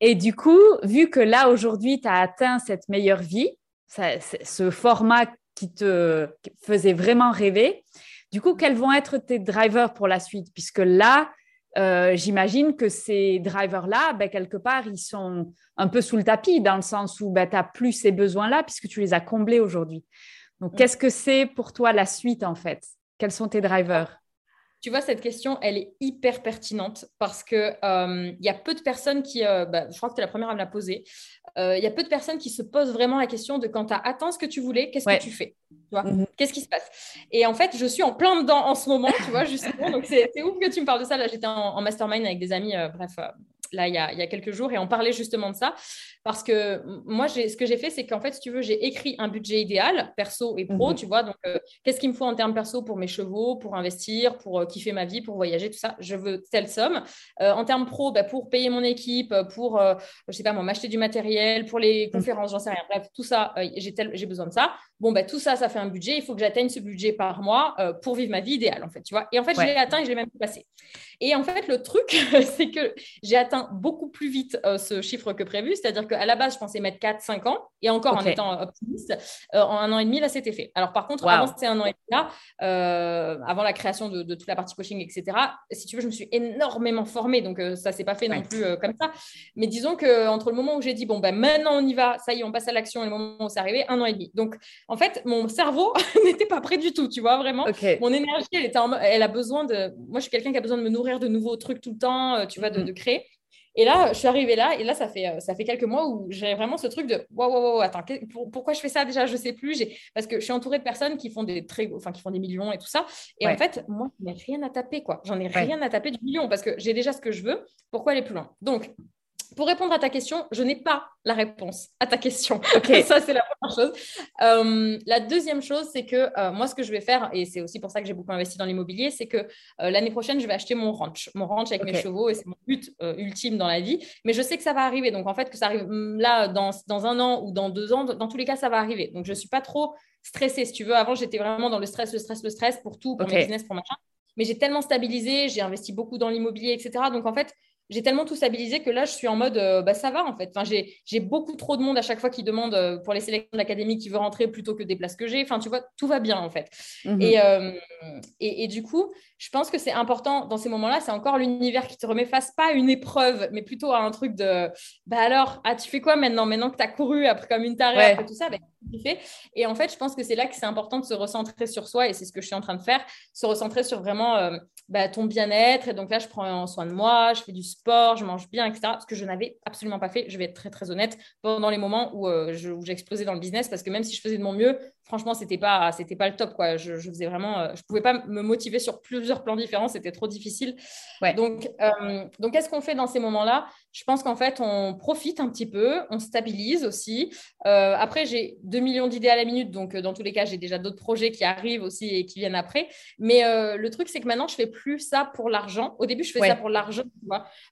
et du coup vu que là aujourd'hui tu as atteint cette meilleure vie ce format qui te faisait vraiment rêver du coup quels vont être tes drivers pour la suite? Puisque là euh, j'imagine que ces drivers-là, ben, quelque part, ils sont un peu sous le tapis dans le sens où ben, tu n'as plus ces besoins-là puisque tu les as comblés aujourd'hui. Donc, mm. qu'est-ce que c'est pour toi la suite en fait? Quels sont tes drivers? Tu vois, cette question, elle est hyper pertinente parce qu'il euh, y a peu de personnes qui, euh, bah, je crois que tu es la première à me la poser, il y a peu de personnes qui se posent vraiment la question de quand tu as atteint ce que tu voulais, qu'est-ce que tu fais Mhm. Qu'est-ce qui se passe? Et en fait, je suis en plein dedans en ce moment, tu vois, justement. Donc, c'est ouf que tu me parles de ça. Là, j'étais en, mastermind avec des amis, euh, bref, euh, là, il y, a, il y, a, quelques jours, et on parlait justement de ça. Parce que moi, ce que j'ai fait, c'est qu'en fait, si tu veux, j'ai écrit un budget idéal, perso et pro, mhm. tu vois. Donc, euh, qu'est-ce qu'il me faut en termes perso pour mes chevaux, pour investir, pour kiffer ma vie, pour voyager, tout ça Je veux telle somme. en termes pro, bah, pour payer mon équipe, pour, je sais pas moi, m'acheter du matériel, pour les mhm. conférences, j'en sais rien. Bref, tout ça, j'ai besoin de ça. Bon, bah, tout ça, ça fait un budget. Il faut que j'atteigne ce budget par mois euh, pour vivre ma vie idéale, en fait, tu vois. Et en fait, je l'ai atteint et je l'ai même passé. Et en fait, le truc, c'est que j'ai atteint beaucoup plus vite euh, ce chiffre que prévu. C'est-à-dire qu'à la base, je pensais mettre 4-5 ans. Et encore en étant optimiste, euh, en un an et demi, là, c'était fait. Alors, par contre, avant ces un an et demi là, avant la création de, toute la partie coaching, etc., si tu veux, je me suis énormément formée. Donc, ça ne s'est pas fait non plus comme ça. Mais disons qu'entre le moment où j'ai dit, bon, ben maintenant, on y va, ça y est, on passe à l'action, et le moment où c'est arrivé, un an et demi. Donc, en fait, mon cerveau n'était pas prêt du tout, tu vois, vraiment. Mon énergie, elle, était elle a besoin de. Moi, je suis quelqu'un qui a besoin de me nourrir de nouveaux trucs tout le temps, euh, tu vois, de, créer. Et là, je suis arrivée là, et là, ça fait, euh, ça fait quelques mois où j'ai vraiment ce truc de waouh, waouh, wow, attends, pourquoi je fais ça déjà? Je sais plus. Parce que je suis entourée de personnes qui font des très, enfin, qui font des millions et tout ça. Et en fait, moi, je n'ai rien à taper, quoi. J'en ai rien à taper du million parce que j'ai déjà ce que je veux. Pourquoi aller plus loin? Donc, pour répondre à ta question, je n'ai pas la réponse à ta question. ça, c'est la première chose. Euh, la deuxième chose, c'est que euh, moi, ce que je vais faire, et c'est aussi pour ça que j'ai beaucoup investi dans l'immobilier, c'est que euh, l'année prochaine, je vais acheter mon ranch, mon ranch avec mes chevaux, et c'est mon but ultime dans la vie. Mais je sais que ça va arriver. Donc, en fait, que ça arrive mm, là, dans, dans un an ou dans deux ans, dans tous les cas, ça va arriver. Donc, je ne suis pas trop stressée. Si tu veux, avant, j'étais vraiment dans le stress, le stress, le stress pour tout, pour mon business, pour machin. Mais j'ai tellement stabilisé, j'ai investi beaucoup dans l'immobilier, etc. Donc, en fait, j'ai tellement tout stabilisé que là, je suis en mode, euh, bah, ça va en fait. Enfin, j'ai beaucoup trop de monde à chaque fois qui demande euh, pour les sélections de l'académie qui veut rentrer plutôt que des places que j'ai. Enfin, tu vois, tout va bien en fait. Mhm. Euh, et, et, du coup, je pense que c'est important dans ces moments-là, c'est encore l'univers qui te remet face, pas à une épreuve, mais plutôt à un truc de, bah alors, ah, tu fais quoi maintenant Maintenant que tu as couru après comme une tarée, après tout ça, bah, fait. Et en fait, je pense que c'est là que c'est important de se recentrer sur soi, et c'est ce que je suis en train de faire, se recentrer sur vraiment bah, ton bien-être. Et donc là, je prends soin de moi, je fais du sport, je mange bien, etc. Ce que je n'avais absolument pas fait, je vais être très très honnête, pendant les moments où, euh, j'ai explosé dans le business, parce que même si je faisais de mon mieux, franchement, c'était pas, c'était pas le top. Quoi. Je, je faisais vraiment, euh, je pouvais pas me motiver sur plusieurs plans différents, c'était trop difficile. Ouais. Donc, donc qu'est-ce qu'on fait dans ces moments-là? Je pense qu'en fait, on profite un petit peu, on stabilise aussi. après, j'ai 2 millions d'idées à la minute, donc euh, dans tous les cas, j'ai déjà d'autres projets qui arrivent aussi et qui viennent après. Mais euh, le truc, c'est que maintenant, je fais plus ça pour l'argent. Au début, je fais ça pour l'argent.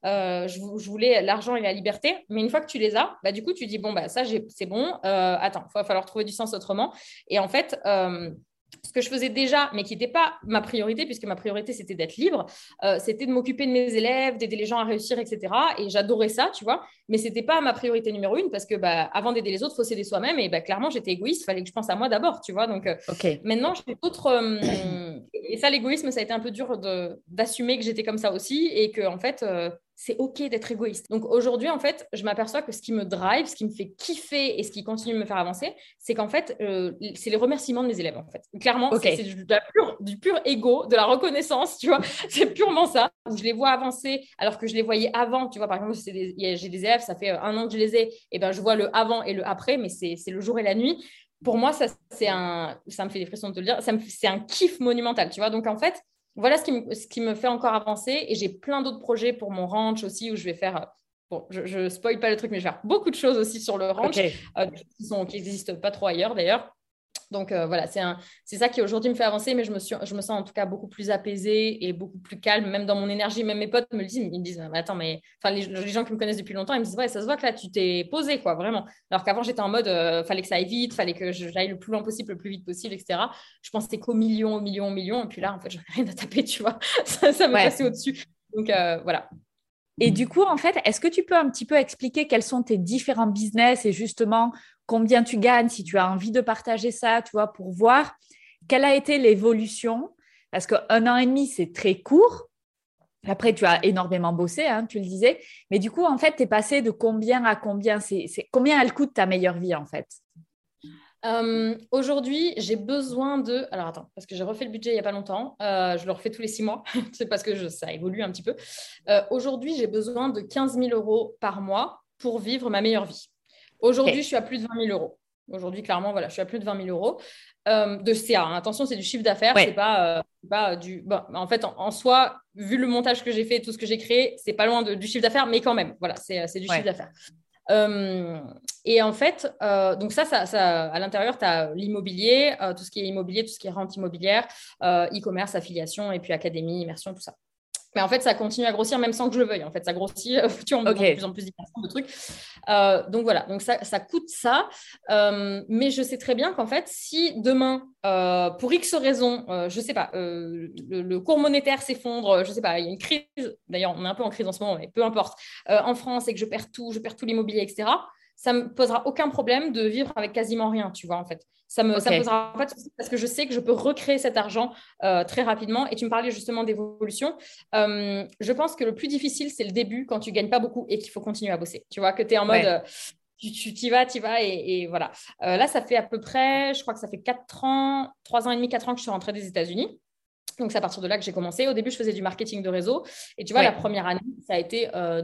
Euh, je, voulais l'argent et la liberté, mais une fois que tu les as, bah, du coup, tu dis bon, bah, ça, c'est bon. attends, il va falloir trouver du sens autrement. Et en fait, ce que je faisais déjà, mais qui n'était pas ma priorité, puisque ma priorité, c'était d'être libre, euh, c'était de m'occuper de mes élèves, d'aider les gens à réussir, etc. Et j'adorais ça, tu vois. Mais ce n'était pas ma priorité numéro une, parce que bah, avant d'aider les autres, il faut s'aider soi-même. Et bah, clairement, j'étais égoïste, il fallait que je pense à moi d'abord, tu vois. Donc euh, maintenant, j'ai d'autres... Euh, et ça, l'égoïsme, ça a été un peu dur d'assumer que j'étais comme ça aussi, et que, en fait c'est OK d'être égoïste. Donc aujourd'hui, en fait, je m'aperçois que ce qui me drive, ce qui me fait kiffer et ce qui continue de me faire avancer, c'est qu'en fait, euh, c'est les remerciements de mes élèves, en fait. Clairement, c'est du, du, pur ego, de la reconnaissance, tu vois. c'est purement ça. je les vois avancer alors que je les voyais avant, tu vois. Par exemple, j'ai des élèves, ça fait euh, un an que je les ai, et ben je vois le avant et le après, mais c'est le jour et la nuit. Pour moi, ça, c'est un, ça me fait des frissons de te le dire, c'est un kiff monumental, tu vois. Donc en fait, voilà ce qui, me, ce qui me fait encore avancer. Et j'ai plein d'autres projets pour mon ranch aussi où je vais faire. Bon, je ne spoil pas le truc, mais je vais faire beaucoup de choses aussi sur le ranch euh, qui n'existent pas trop ailleurs d'ailleurs. Donc euh, voilà, c'est ça qui aujourd'hui me fait avancer, mais je me, suis, je me sens en tout cas beaucoup plus apaisée et beaucoup plus calme, même dans mon énergie. Même mes potes me le disent, ils me disent, attends, mais enfin les, gens qui me connaissent depuis longtemps, ils me disent, ouais, ça se voit que là, tu t'es posé, quoi, vraiment. Alors qu'avant, j'étais en mode, euh, fallait que ça aille vite, fallait que j'aille le plus loin possible, le plus vite possible, etc. Je pensais qu'au million, au million, au million, et puis là, en fait, j'en ai rien à taper, tu vois. ça ça m'a passé au-dessus. Donc euh, voilà. Et du coup, en fait, est-ce que tu peux un petit peu expliquer quels sont tes différents business et justement combien tu gagnes, si tu as envie de partager ça, tu vois, pour voir quelle a été l'évolution. Parce qu'un an et demi, c'est très court. Après, tu as énormément bossé, hein, tu le disais. Mais du coup, en fait, tu es passé de combien à combien? C'est, Combien elle coûte ta meilleure vie, en fait? Euh, Aujourd'hui, j'ai besoin de. Alors attends, parce que j'ai refait le budget il n'y a pas longtemps. Euh, je le refais tous les six mois. c'est parce que ça évolue un petit peu. Euh, aujourd'hui, j'ai besoin de 15 000 euros par mois pour vivre ma meilleure vie. Aujourd'hui, je suis à plus de 20 000 euros. Aujourd'hui, clairement, voilà, je suis à plus de 20 000 euros euh, de CA. Hein. Attention, c'est du chiffre d'affaires, c'est pas, euh, pas du. en fait, en, soi, vu le montage que j'ai fait, tout ce que j'ai créé, c'est pas loin du chiffre d'affaires, mais quand même, voilà, c'est du chiffre d'affaires. Euh, et en fait, donc ça, ça, ça à l'intérieur, tu as l'immobilier, tout ce qui est immobilier, tout ce qui est rente immobilière, e-commerce, affiliation, et puis académie, immersion, tout ça. Mais en fait, ça continue à grossir même sans que je le veuille. En fait, ça grossit, tu vois, de plus en plus de trucs. Euh, donc voilà, donc ça, ça coûte ça. Euh, mais je sais très bien qu'en fait, si demain, euh, pour X raisons, je sais pas, le, cours monétaire s'effondre, je sais pas, il y a une crise, d'ailleurs, on est un peu en crise en ce moment, mais peu importe, en France et que je perds tout, je perds tout l'immobilier, etc., ça me posera aucun problème de vivre avec quasiment rien, tu vois, en fait. Ça me, ça posera pas de soucis parce que je sais que je peux recréer cet argent euh, très rapidement. Et tu me parlais justement d'évolution. Euh, je pense que le plus difficile, c'est le début quand tu gagnes pas beaucoup et qu'il faut continuer à bosser. Tu vois, que tu es en mode. Euh, tu t'y vas, tu vas, et, et voilà. là, ça fait à peu près, je crois que ça fait 4 ans, 3 ans et demi, 4 ans que je suis rentrée des États-Unis. Donc, c'est à partir de là que j'ai commencé. Au début, je faisais du marketing de réseau. Et tu vois, la première année, ça a été euh,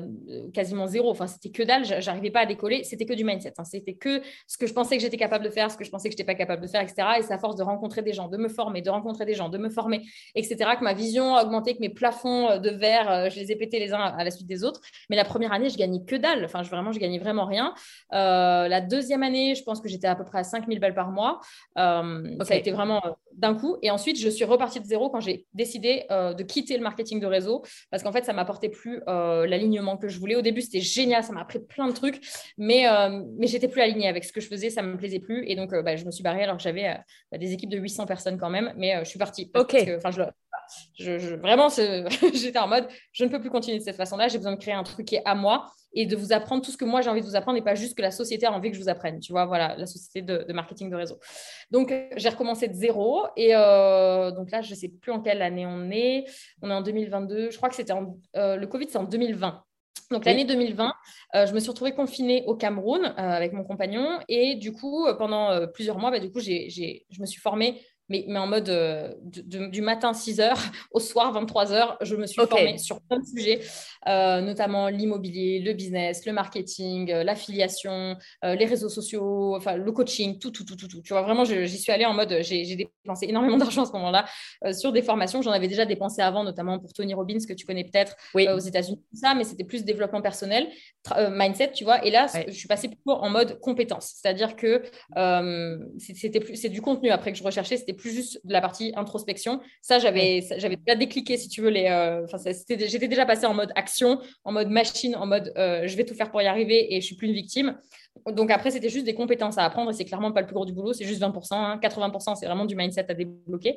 quasiment zéro. Enfin, c'était que dalle. J'arrivais pas à décoller. C'était que du mindset. Hein. C'était que ce que je pensais que j'étais capable de faire, ce que je pensais que je n'étais pas capable de faire, etc. Et c'est à force de rencontrer des gens, de me former, de rencontrer des gens, de me former, etc., que ma vision a augmenté, que mes plafonds euh, de verre, euh, je les ai pétés les uns à la suite des autres. Mais la première année, je gagnais que dalle. Enfin, je, vraiment, je gagnais vraiment rien. la deuxième année, je pense que j'étais à peu près à 5000 balles par mois. Ça a été vraiment d'un coup. Et ensuite, je suis repartie de zéro quand j'ai décidé euh, de quitter le marketing de réseau parce qu'en fait, ça m'apportait plus euh, l'alignement que je voulais. Au début, c'était génial, ça m'a appris plein de trucs, mais, euh, mais j'étais plus alignée avec ce que je faisais, ça me plaisait plus. Et donc, bah, je me suis barrée alors que j'avais bah, des équipes de 800 personnes quand même, mais je suis partie. Ok. Enfin, je je, vraiment, j'étais en mode, je ne peux plus continuer de cette façon-là. J'ai besoin de créer un truc qui est à moi et de vous apprendre tout ce que moi j'ai envie de vous apprendre et pas juste que la société a envie que je vous apprenne. Tu vois, voilà, la société de, marketing de réseau. Donc, j'ai recommencé de zéro. Et euh, donc là, je ne sais plus en quelle année on est. On est en 2022. Je crois que c'était en, euh, le Covid, c'est en 2020. Donc l'année 2020, euh, je me suis retrouvée confinée au Cameroun avec mon compagnon et du coup pendant plusieurs mois, bah, du coup je me suis formée mais, mais en mode euh, du matin 6h au soir 23h, je me suis formée sur plein de sujets, euh, notamment l'immobilier, le business, le marketing, euh, l'affiliation, les réseaux sociaux, enfin le coaching, tout, tout, tout, tout, tout. Tu vois, vraiment, j'y suis allée en mode, j'ai dépensé énormément d'argent à ce moment-là sur des formations. J'en avais déjà dépensé avant, notamment pour Tony Robbins, que tu connais peut-être aux États-Unis, ça, mais c'était plus développement personnel, mindset, tu vois. Et là, je suis passée plutôt en mode compétence, c'est-à-dire que c'était plus, c'est du contenu après que je recherchais, c'était plus juste de la partie introspection. Ça, j'avais, j'avais déjà décliqué, si tu veux, les. Euh, enfin, j'étais déjà passée en mode action, en mode machine, en mode euh, je vais tout faire pour y arriver et je suis plus une victime. Donc après, c'était juste des compétences à apprendre et c'est clairement pas le plus gros du boulot, c'est juste 20%. 80%, hein. c'est vraiment du mindset à débloquer.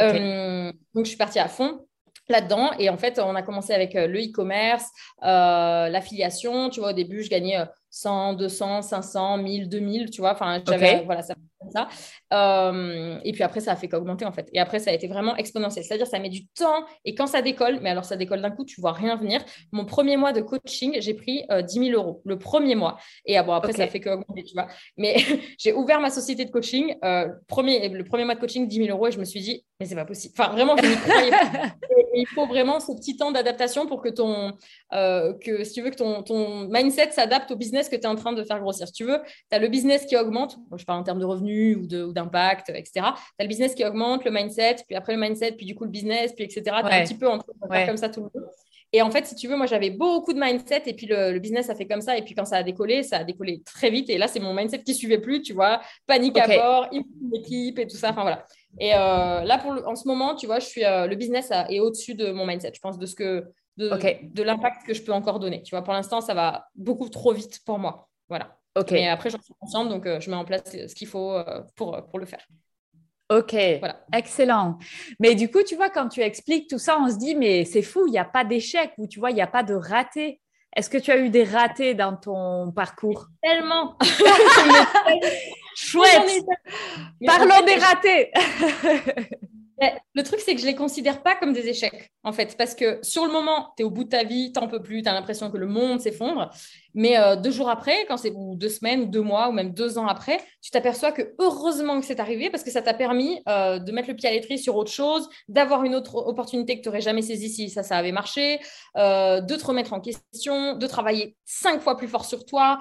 Euh, donc je suis partie à fond là-dedans. Et en fait, on a commencé avec le e-commerce, l'affiliation. Tu vois, au début, je gagnais 100, 200, 500, 1000, 2000, tu vois. Enfin, j'avais, voilà, ça ça. Euh, et puis après, ça a fait qu'augmenter en fait. Et après, ça a été vraiment exponentiel. C'est-à-dire, ça met du temps. Et quand ça décolle, mais alors ça décolle d'un coup, tu vois rien venir. Mon premier mois de coaching, j'ai pris 10 euh, 000 euros le premier mois. Et ah, bon, après, ça a fait qu'augmenter, tu vois. Mais j'ai ouvert ma société de coaching. Euh, premier, le premier mois de coaching, 10 000 euros. Et je me suis dit, mais c'est pas possible. Enfin, vraiment, je croyais il faut vraiment ce petit temps d'adaptation pour que ton, que si tu veux que ton, ton mindset s'adapte au business que tu es en train de faire grossir. Si tu veux, tu as le business qui augmente. je parle en termes de revenus ou d'impact, etc. Tu as le business qui augmente, le mindset, puis après le mindset, puis du coup le business, puis etc. Tu as un petit peu en train comme ça tout le monde. Et en fait, si tu veux, moi, j'avais beaucoup de mindset et puis le, business a fait comme ça. Et puis quand ça a décollé, ça a décollé très vite. Et là, c'est mon mindset qui suivait plus, tu vois. Panique à bord, équipe et tout ça. Enfin, voilà. Et euh, là, pour en ce moment, tu vois, je suis, euh, le business est au-dessus de mon mindset. Je pense de ce que, de, de l'impact que je peux encore donner. Tu vois, pour l'instant, ça va beaucoup trop vite pour moi. Voilà. Ok. Mais après, j'en suis consciente, donc euh, je mets en place ce qu'il faut euh, pour, euh, pour le faire. Ok, voilà. excellent. Mais du coup, tu vois, quand tu expliques tout ça, on se dit, mais c'est fou, il n'y a pas d'échec ou tu vois, il n'y a pas de raté. Est-ce que tu as eu des ratés dans ton parcours? Tellement Chouette Parlons des ratés Le truc, c'est que je les considère pas comme des échecs, en fait, parce que sur le moment, tu es au bout de ta vie, tu n'en peux plus, tu as l'impression que le monde s'effondre. Mais euh, deux jours après, quand c'est ou deux semaines, deux mois, ou même deux ans après, tu t'aperçois que heureusement que c'est arrivé parce que ça t'a permis euh, de mettre le pied à l'étrier sur autre chose, d'avoir une autre opportunité que tu n'aurais jamais saisie si ça, ça avait marché, euh, de te remettre en question, de travailler cinq fois plus fort sur toi.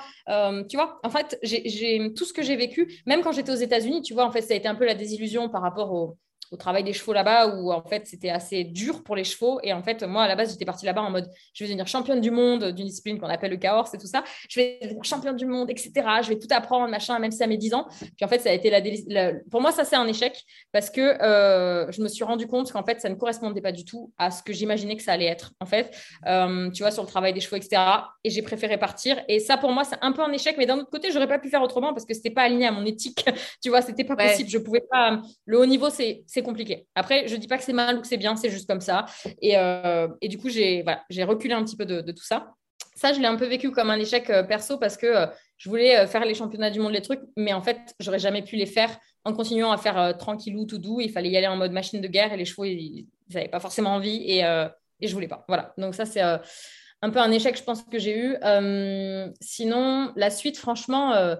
tu vois, en fait, j'ai tout ce que j'ai vécu, même quand j'étais aux États-Unis, tu vois, en fait, ça a été un peu la désillusion par rapport au au travail des chevaux là-bas où en fait c'était assez dur pour les chevaux. Et en fait moi à la base j'étais partie là-bas en mode je vais devenir championne du monde d'une discipline qu'on appelle le chaos et tout ça. Je vais devenir championne du monde etc je vais tout apprendre machin même si à mes 10 ans. Puis en fait ça a été la, pour moi ça c'est un échec parce que euh, je me suis rendu compte qu'en fait ça ne correspondait pas du tout à ce que j'imaginais que ça allait être en fait. Euh, tu vois sur le travail des chevaux etc et j'ai préféré partir. Et ça pour moi c'est un peu un échec. Mais d'un autre côté j'aurais pas pu faire autrement parce que c'était pas aligné à mon éthique. Tu vois c'était pas possible. Je pouvais pas le haut niveau c'est c'est compliqué. Après, je dis pas que c'est mal ou que c'est bien, c'est juste comme ça. Et, euh, et du coup, j'ai voilà, reculé un petit peu de, tout ça. Ça, je l'ai un peu vécu comme un échec euh, perso parce que euh, je voulais faire les championnats du monde, les trucs, mais en fait, j'aurais jamais pu les faire en continuant à faire tranquillou, tout doux. Il fallait y aller en mode machine de guerre et les chevaux, ils n'avaient pas forcément envie et, et je voulais pas. Voilà. Donc, ça, c'est un peu un échec, je pense, que j'ai eu. sinon, la suite, franchement,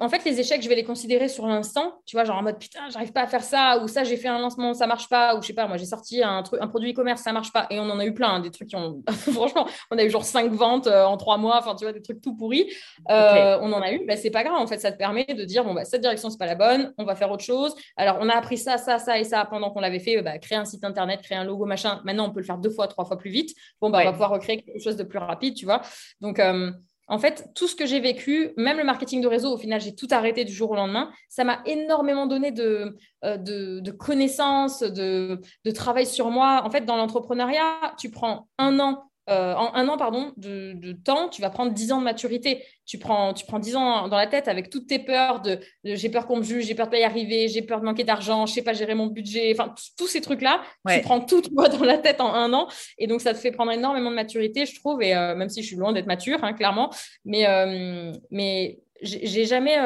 en fait, les échecs, je vais les considérer sur l'instant, tu vois, genre en mode putain, j'arrive pas à faire ça, ou ça, j'ai fait un lancement, ça marche pas, ou je sais pas, moi, j'ai sorti un, truc, un produit e-commerce, ça marche pas, et on en a eu plein, hein, des trucs qui ont, franchement, on a eu genre cinq ventes euh, en trois mois, enfin, tu vois, des trucs tout pourris. Euh, on en a eu, bah, c'est pas grave, en fait, ça te permet de dire, bon, bah, cette direction, c'est pas la bonne, on va faire autre chose. Alors, on a appris ça, ça, ça et ça pendant qu'on l'avait fait, bah, créer un site internet, créer un logo, machin. Maintenant, on peut le faire deux fois, trois fois plus vite. Bon, bah, on va pouvoir recréer quelque chose de plus rapide, tu vois. Donc, euh, en fait, tout ce que j'ai vécu, même le marketing de réseau, au final, j'ai tout arrêté du jour au lendemain. Ça m'a énormément donné de, euh, connaissances, de, travail sur moi. En fait, dans l'entrepreneuriat, tu prends un an euh, en un an pardon, de, temps, tu vas prendre 10 ans de maturité. Tu prends, tu prends 10 ans dans la tête avec toutes tes peurs de, j'ai peur qu'on me juge, j'ai peur de pas y arriver, j'ai peur de manquer d'argent, je sais pas gérer mon budget, enfin tous ces trucs-là, tu prends tout toi dans la tête en un an. Et donc ça te fait prendre énormément de maturité, je trouve, et euh, même si je suis loin d'être mature, hein, clairement, mais, euh, mais j'ai jamais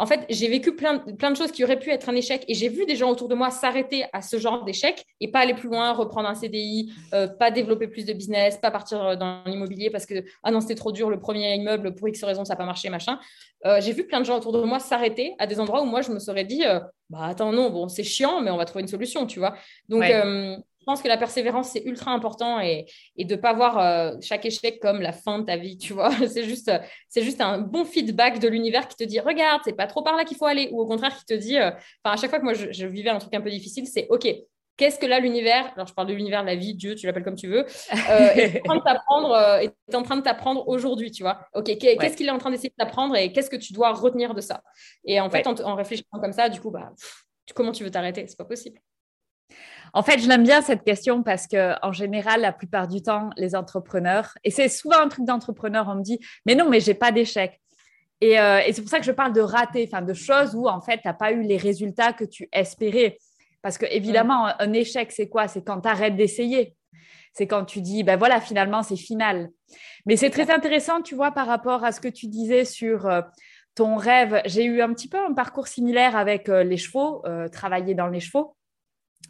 en fait, j'ai vécu plein, plein de choses qui auraient pu être un échec et j'ai vu des gens autour de moi s'arrêter à ce genre d'échec et pas aller plus loin, reprendre un CDI, euh, pas développer plus de business, pas partir euh, dans l'immobilier parce que ah non, c'était trop dur, le premier immeuble, pour X raison, ça n'a pas marché, machin. Euh, j'ai vu plein de gens autour de moi s'arrêter à des endroits où moi, je me serais dit, bah attends, non, bon, c'est chiant, mais on va trouver une solution, tu vois. Donc, pense que la persévérance, c'est ultra important et, et de ne pas voir euh, chaque échec comme la fin de ta vie, tu vois. C'est juste, c'est juste un bon feedback de l'univers qui te dit, regarde, c'est pas trop par là qu'il faut aller. Ou au contraire, qui te dit, euh, enfin, à chaque fois que moi, je, vivais un truc un peu difficile, c'est, OK, qu'est-ce que là, l'univers, alors je parle de l'univers, la vie, Dieu, tu l'appelles comme tu veux, euh, est, en train est en train de t'apprendre aujourd'hui, tu vois. OK, qu'est-ce qu'il est en train d'essayer de t'apprendre et qu'est-ce que tu dois retenir de ça? Et en fait, en, réfléchissant comme ça, du coup, bah, comment tu veux t'arrêter? C'est pas possible. En fait, je l'aime bien cette question parce que en général, la plupart du temps, les entrepreneurs, et c'est souvent un truc d'entrepreneur, on me dit, mais non, mais j'ai pas d'échec. Et, euh, c'est pour ça que je parle de rater, enfin de choses où en fait, tu n'as pas eu les résultats que tu espérais. Parce que évidemment, mm. un échec, c'est quoi? C'est quand tu arrêtes d'essayer. C'est quand tu dis, ben voilà, finalement, c'est final. Mais c'est très intéressant, tu vois, par rapport à ce que tu disais sur euh, ton rêve. J'ai eu un petit peu un parcours similaire avec euh, les chevaux, travailler dans les chevaux.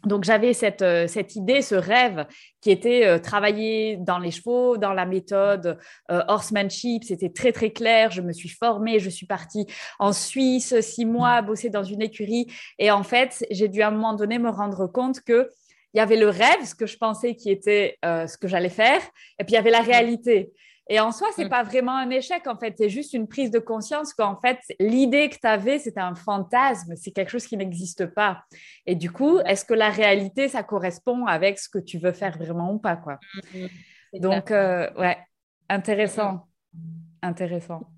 Donc j'avais cette, euh, cette, idée, ce rêve qui était euh, travailler dans les chevaux, dans la méthode euh, horsemanship. C'était très très clair. Je me suis formée, je suis partie en Suisse six mois bosser dans une écurie. Et en fait, j'ai dû à un moment donné me rendre compte que il y avait le rêve, ce que je pensais qui était ce que j'allais faire, et puis il y avait la réalité. Et en soi, c'est n'est mm. pas vraiment un échec, en fait. C'est juste une prise de conscience qu'en fait, l'idée que tu avais, c'était un fantasme. C'est quelque chose qui n'existe pas. Et du coup, est-ce que la réalité, ça correspond avec ce que tu veux faire vraiment ou pas, quoi? Mm, mm. Donc, euh, ouais, intéressant. Intéressant.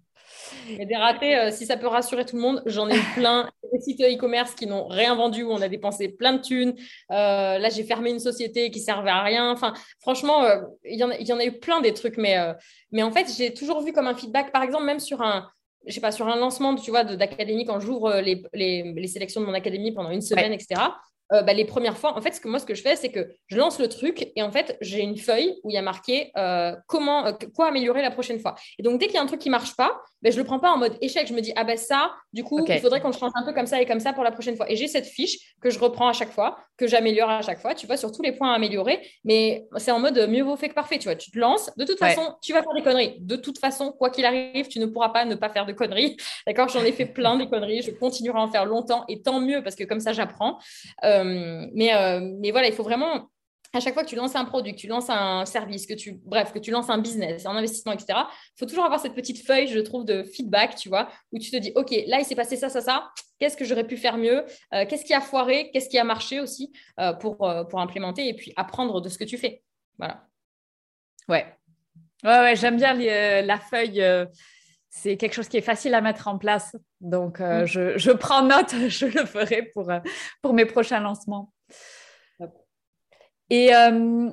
Et des ratés, euh, si ça peut rassurer tout le monde, j'en ai eu plein. Des sites e-commerce qui n'ont rien vendu, où on a dépensé plein de thunes. Euh, là, j'ai fermé une société qui servait à rien. Enfin, franchement, euh, il y, en a eu plein des trucs. Mais, mais en fait, j'ai toujours vu comme un feedback, par exemple, même sur un, je sais pas, sur un lancement, tu vois, d'académie, quand j'ouvre les, les, sélections de mon académie pendant une semaine, etc. Euh, bah, les premières fois, en fait, ce que moi, ce que je fais, c'est que je lance le truc et en fait, j'ai une feuille où il y a marqué euh, comment, euh, quoi améliorer la prochaine fois. Et donc, dès qu'il y a un truc qui marche pas, ben, je le prends pas en mode échec. Je me dis, ah ben ça, du coup, il faudrait qu'on change un peu comme ça et comme ça pour la prochaine fois. Et j'ai cette fiche que je reprends à chaque fois, que j'améliore à chaque fois, tu vois, sur tous les points à améliorer. Mais c'est en mode mieux vaut fait que parfait, tu vois. Tu te lances, de toute façon, tu vas faire des conneries. De toute façon, quoi qu'il arrive, tu ne pourras pas ne pas faire de conneries. D'accord? J'en ai fait plein de conneries. Je continuerai à en faire longtemps et tant mieux parce que comme ça, j'apprends. mais euh, mais voilà, il faut vraiment à chaque fois que tu lances un produit, que tu lances un service, que tu, bref, que tu lances un business, un investissement, etc., il faut toujours avoir cette petite feuille, je trouve, de feedback, tu vois, où tu te dis, OK, là, il s'est passé ça, ça, ça, qu'est-ce que j'aurais pu faire mieux, euh, qu'est-ce qui a foiré, qu'est-ce qui a marché aussi euh, pour, pour implémenter et puis apprendre de ce que tu fais? Voilà. Ouais. Ouais, ouais j'aime bien la feuille. c'est quelque chose qui est facile à mettre en place. Donc, mm. je, je, prends note, je le ferai pour, pour mes prochains lancements. Et, euh,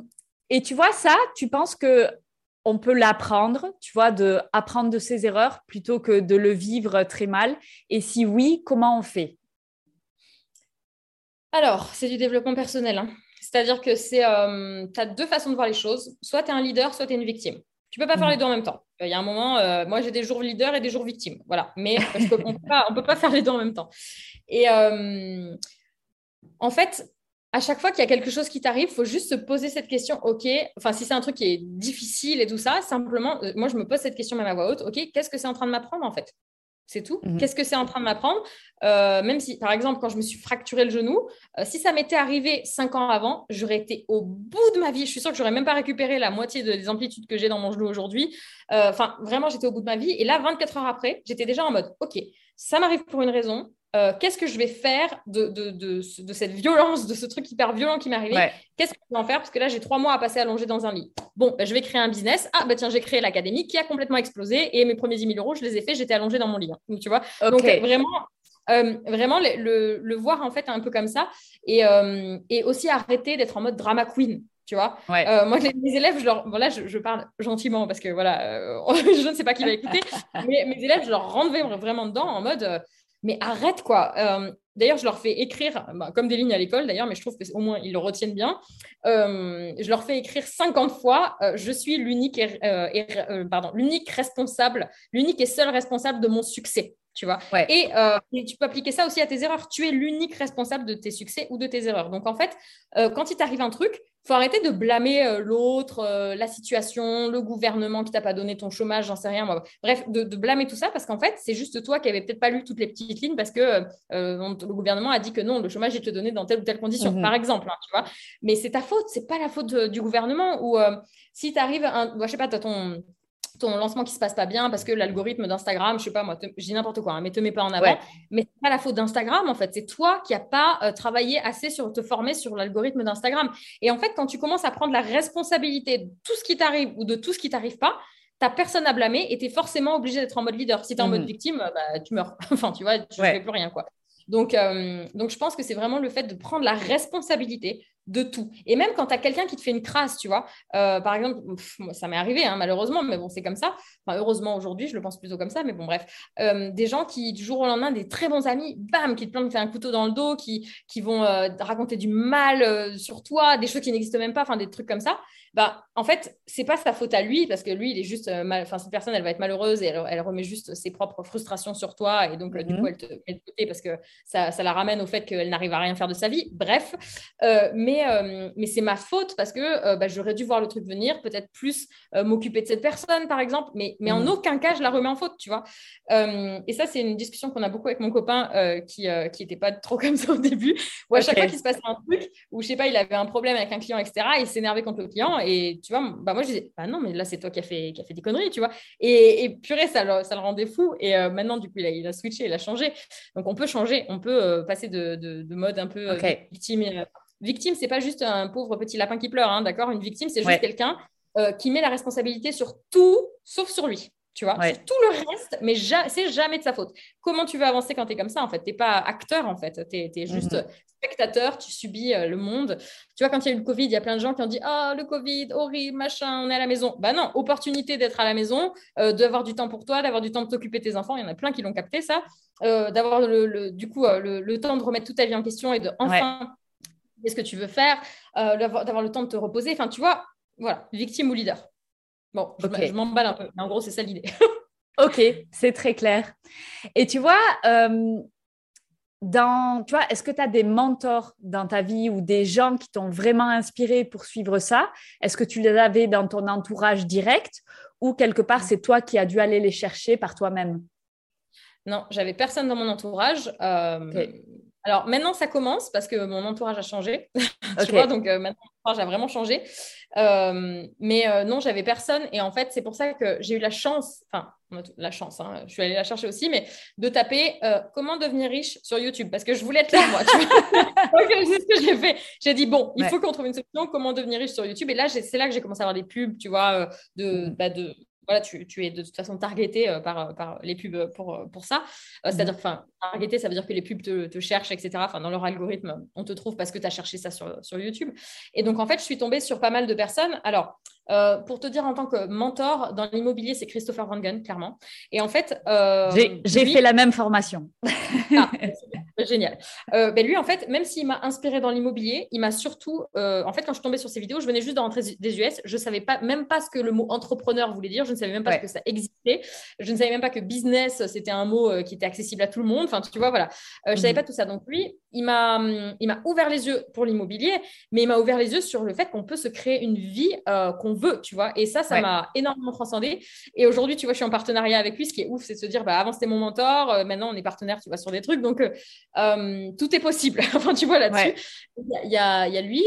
et tu vois, ça, tu penses que on peut l'apprendre, tu vois, de apprendre de ses erreurs plutôt que de le vivre très mal? Et si oui, comment on fait? Alors, c'est du développement personnel. Hein. C'est-à-dire que c'est, euh, tu as deux façons de voir les choses. Soit tu es un leader, soit tu es une victime. Tu peux pas faire les deux en même temps. Il y a un moment, euh, moi j'ai des jours leader et des jours victimes. Voilà. Mais on ne peut pas faire les deux en même temps. Et en fait, à chaque fois qu'il y a quelque chose qui t'arrive, il faut juste se poser cette question, OK, enfin si c'est un truc qui est difficile et tout ça, simplement, euh, moi je me pose cette question même à voix haute, OK, qu'est-ce que c'est en train de m'apprendre en fait? C'est tout. Mhm. Qu'est-ce que c'est en train de m'apprendre? Euh, Même si, par exemple, quand je me suis fracturé le genou, euh, si ça m'était arrivé cinq ans avant, j'aurais été au bout de ma vie. Je suis sûre que j'aurais même pas récupéré la moitié des amplitudes que j'ai dans mon genou aujourd'hui. Enfin, vraiment, j'étais au bout de ma vie. Et là, 24 heures après, j'étais déjà en mode, OK, ça m'arrive pour une raison. Euh, qu'est-ce que je vais faire de, de, de, de, cette violence, de ce truc hyper violent qui m'est arrivé Qu'est-ce que je vais en faire Parce que là, j'ai trois mois à passer allongé dans un lit. Bon, bah, je vais créer un business. Ah, bah tiens, j'ai créé l'académie qui a complètement explosé et mes premiers 10 000 euros, je les ai faits, j'étais allongé dans mon lit. Hein. tu vois Donc, vraiment, euh, vraiment le, le, voir en fait un peu comme ça et, euh, et aussi arrêter d'être en mode drama queen. Tu vois euh, Moi, mes élèves, je leur... voilà, je, parle gentiment parce que voilà, je ne sais pas qui va écouter, mais mes élèves, je leur rentre vraiment dedans en mode mais arrête quoi. D'ailleurs, je leur fais écrire, bah, comme des lignes à l'école d'ailleurs, mais je trouve qu'au moins ils le retiennent bien. je leur fais écrire 50 fois Je suis l'unique l'unique responsable, l'unique et seul responsable de mon succès tu vois. Euh, et, tu peux appliquer ça aussi à tes erreurs. Tu es l'unique responsable de tes succès ou de tes erreurs. Donc, en fait, euh, quand il t'arrive un truc, faut arrêter de blâmer euh, l'autre, la situation, le gouvernement qui t'a pas donné ton chômage, j'en sais rien. Moi. Bref, de, blâmer tout ça parce qu'en fait, c'est juste toi qui avais peut-être pas lu toutes les petites lignes parce que le gouvernement a dit que non, le chômage est te donné dans telle ou telle condition, mhm. par exemple, hein, tu vois. Mais c'est ta faute, c'est pas la faute du gouvernement. Ou si tu arrives, un, je sais pas, tu as ton ton lancement qui se passe pas bien parce que l'algorithme d'Instagram, je sais pas moi, je dis n'importe quoi, hein, mais te met pas en avant. Mais c'est pas la faute d'Instagram en fait, c'est toi qui a pas euh, travaillé assez sur te former sur l'algorithme d'Instagram. Et en fait, quand tu commences à prendre la responsabilité de tout ce qui t'arrive ou de tout ce qui t'arrive pas, tu n'as personne à blâmer et tu es forcément obligé d'être en mode leader. Si tu es en mode mhm. victime, bah, tu meurs. enfin, tu vois, tu ne fais plus rien. quoi. Donc, euh, donc, je pense que c'est vraiment le fait de prendre la responsabilité de tout. Et même quand tu as quelqu'un qui te fait une crasse, tu vois, euh, par exemple, ça m'est arrivé hein, malheureusement, mais bon, c'est comme ça. Enfin, heureusement aujourd'hui, je le pense plutôt comme ça, mais bon, bref. Euh, des gens qui, du jour au lendemain, des très bons amis, bam, qui te plantent un couteau dans le dos, qui, qui vont raconter du mal sur toi, des choses qui n'existent même pas, enfin, des trucs comme ça. Bah, en fait, c'est pas sa faute à lui, parce que lui, il est juste, enfin, cette personne, elle va être malheureuse et elle, remet juste ses propres frustrations sur toi, et donc, du coup, mhm. elle te met de côté parce que ça, ça la ramène au fait qu'elle n'arrive à rien faire de sa vie. Bref, mais euh, mais, c'est ma faute parce que euh, bah, j'aurais dû voir le truc venir, peut-être plus euh, m'occuper de cette personne, par exemple, mais, mais en mm. aucun cas, je la remets en faute, tu vois. et ça, c'est une discussion qu'on a beaucoup avec mon copain qui n'était pas trop comme ça au début, où à chaque fois qu'il se passait un truc, où je sais pas, il avait un problème avec un client, etc., il s'énervait contre le client, et tu vois, bah, moi, je disais, bah non, mais là, c'est toi qui as fait, qui a fait des conneries, tu vois. Et, et purée, ça le, ça le rendait fou. Et maintenant, du coup, il a, il a, switché, il a changé. Donc, on peut changer, on peut passer de, de, mode un peu victime victime, c'est pas juste un pauvre petit lapin qui pleure, hein, d'accord? Une victime, c'est juste quelqu'un euh, qui met la responsabilité sur tout, sauf sur lui. Tu vois, sur tout le reste, mais c'est jamais de sa faute. Comment tu veux avancer quand tu es comme ça En fait, tu n'es pas acteur, en fait. Tu es, juste mhm. spectateur, tu subis euh, le monde. Tu vois, quand il y a eu le Covid, il y a plein de gens qui ont dit Ah, le Covid, horrible, machin, on est à la maison. Bah non, opportunité d'être à la maison, euh, d'avoir du temps pour toi, d'avoir du temps de t'occuper de tes enfants. Il y en a plein qui l'ont capté, ça. d'avoir le, du coup le, temps de remettre toute ta vie en question et de enfin qu'est-ce que tu veux faire, euh, d'avoir le temps de te reposer. Enfin, tu vois, voilà, victime ou leader. Bon, je, m'emballe un peu, mais en gros, c'est ça l'idée. ok, c'est très clair. Et tu vois, euh, dans, tu vois, est-ce que tu as des mentors dans ta vie ou des gens qui t'ont vraiment inspiré pour suivre ça? Est-ce que tu les avais dans ton entourage direct ou quelque part c'est toi qui as dû aller les chercher par toi-même? Non, j'avais personne dans mon entourage. Euh, alors maintenant, ça commence parce que mon entourage a changé. tu vois, donc euh, maintenant, mon entourage a vraiment changé. Euh, mais euh, non, j'avais personne. Et en fait, c'est pour ça que j'ai eu la chance, enfin, la chance, hein, je suis allée la chercher aussi, mais de taper comment devenir riche sur YouTube parce que je voulais être là, moi. c'est ce que j'ai fait. J'ai dit, bon, il faut qu'on trouve une solution, comment devenir riche sur YouTube. Et là, c'est là que j'ai commencé à avoir des pubs, tu vois, de, mm. bah, de voilà, tu, es de toute façon targeté par, par les pubs pour, pour ça. C'est-à-dire, enfin, targeté, ça veut dire que les pubs te, te cherchent, etc. Enfin, dans leur algorithme, on te trouve parce que tu as cherché ça sur, sur YouTube. Et donc, en fait, je suis tombée sur pas mal de personnes. Alors, pour te dire en tant que mentor dans l'immobilier, c'est Christopher Van clairement. Et en fait, j'ai fait la même formation. Ah, génial. ben lui, en fait, même s'il m'a inspiré dans l'immobilier, il m'a surtout, en fait, quand je suis tombée sur ses vidéos, je venais juste de rentrer des US, je savais pas même pas ce que le mot entrepreneur voulait dire. Je savais même pas que ça existait. Je ne savais même pas que business, c'était un mot euh, qui était accessible à tout le monde. Enfin, tu vois, voilà. Euh, je ne savais mhm. pas tout ça. Donc, lui, il m'a, il m'a ouvert les yeux pour l'immobilier, mais il m'a ouvert les yeux sur le fait qu'on peut se créer une vie euh, qu'on veut, tu vois. Et ça, ça m'a énormément transcendé. Et aujourd'hui, tu vois, je suis en partenariat avec lui. Ce qui est ouf, c'est de se dire, bah, avant, c'était mon mentor. maintenant, on est partenaire, tu vois, sur des trucs. Donc, tout est possible. enfin, tu vois, là-dessus. Il y, a, il y a lui.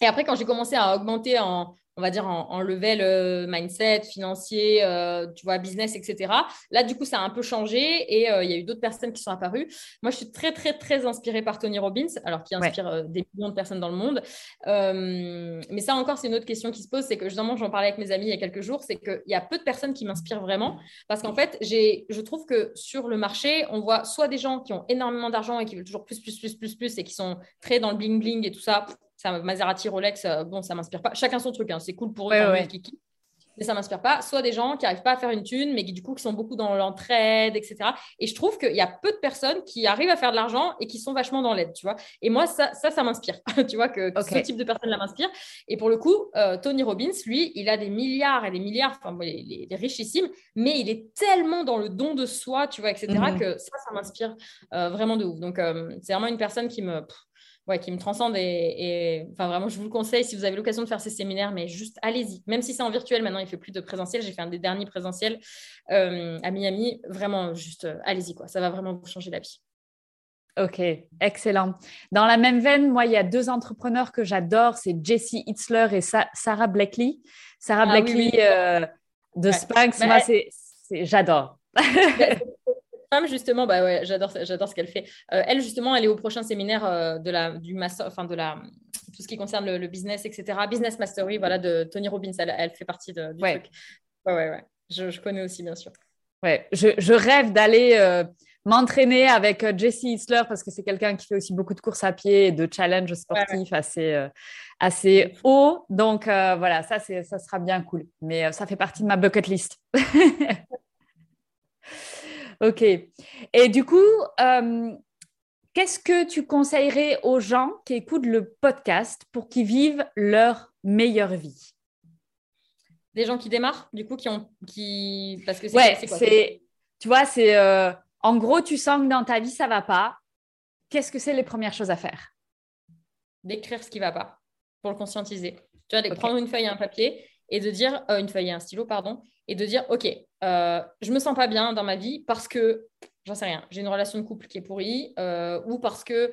et après, quand j'ai commencé à augmenter en, on va dire, en, level euh, mindset, financier, euh, tu vois, business, etc. Là, du coup, ça a un peu changé et euh, il y a eu d'autres personnes qui sont apparues. Moi, je suis très, très, très inspirée par Tony Robbins, alors qui inspire des millions de personnes dans le monde. mais ça encore, c'est une autre question qui se pose, c'est que justement, j'en parlais avec mes amis il y a quelques jours, c'est qu'il y a peu de personnes qui m'inspirent vraiment parce qu'en fait, je trouve que sur le marché, on voit soit des gens qui ont énormément d'argent et qui veulent toujours plus, plus, plus, plus, plus et qui sont très dans le bling-bling et tout ça Ça, Maserati, Rolex, bon, ça m'inspire pas. Chacun son truc, hein. c'est cool pour eux, ouais, mais ça m'inspire pas. Soit des gens qui n'arrivent pas à faire une thune, mais qui du coup qui sont beaucoup dans l'entraide, etc. Et je trouve qu'il y a peu de personnes qui arrivent à faire de l'argent et qui sont vachement dans l'aide, tu vois. Et moi, ça, ça, ça m'inspire. tu vois que, ce type de personne là m'inspire. Et pour le coup, euh, Tony Robbins, lui, il a des milliards et des milliards, enfin, il est, richissime, mais il est tellement dans le don de soi, tu vois, etc. Mhm. que ça, ça m'inspire euh, vraiment de ouf. Donc, euh, c'est vraiment une personne qui me ouais, qui me transcende. Et, enfin, vraiment, je vous le conseille si vous avez l'occasion de faire ces séminaires, mais juste allez-y. Même si c'est en virtuel, maintenant, il ne fait plus de présentiel. J'ai fait un des derniers présentiels euh, à Miami. Vraiment, juste euh, allez-y, quoi. Ça va vraiment vous changer la vie. Ok, excellent. Dans la même veine, moi, il y a deux entrepreneurs que j'adore, c'est Jesse Hitzler et Sarah Blackley. Sarah ah Blackley euh, de Spanx, moi, c'est, j'adore. femme, justement, bah ouais, j'adore, j'adore ce qu'elle fait. Euh, elle, justement, elle est au prochain séminaire euh, de la, du master, enfin de la, tout ce qui concerne le, business, etc. Business Mastery, voilà, de Tony Robbins. Elle, fait partie de, du truc. Ouais, ouais, ouais. Je, connais aussi, bien sûr. Ouais, je, rêve d'aller euh, m'entraîner avec Jesse Isler parce que c'est quelqu'un qui fait aussi beaucoup de courses à pied et de challenges sportifs assez, assez haut. Donc voilà, ça, c'est, ça sera bien cool. Mais ça fait partie de ma bucket list. Ok. Et du coup, euh, qu'est-ce que tu conseillerais aux gens qui écoutent le podcast pour qu'ils vivent leur meilleure vie? Des gens qui démarrent, du coup, qui ont. Qui... Parce que c'est. c'est. Tu vois, c'est. Euh, en gros, tu sens que dans ta vie, ça va pas. Qu'est-ce que c'est les premières choses à faire? D'écrire ce qui va pas pour le conscientiser. Tu vois, de prendre une feuille et un papier et de dire. Euh, une feuille et un stylo, pardon. Et de dire, OK, euh, je me sens pas bien dans ma vie parce que j'en sais rien, j'ai une relation de couple qui est pourrie, euh, ou parce que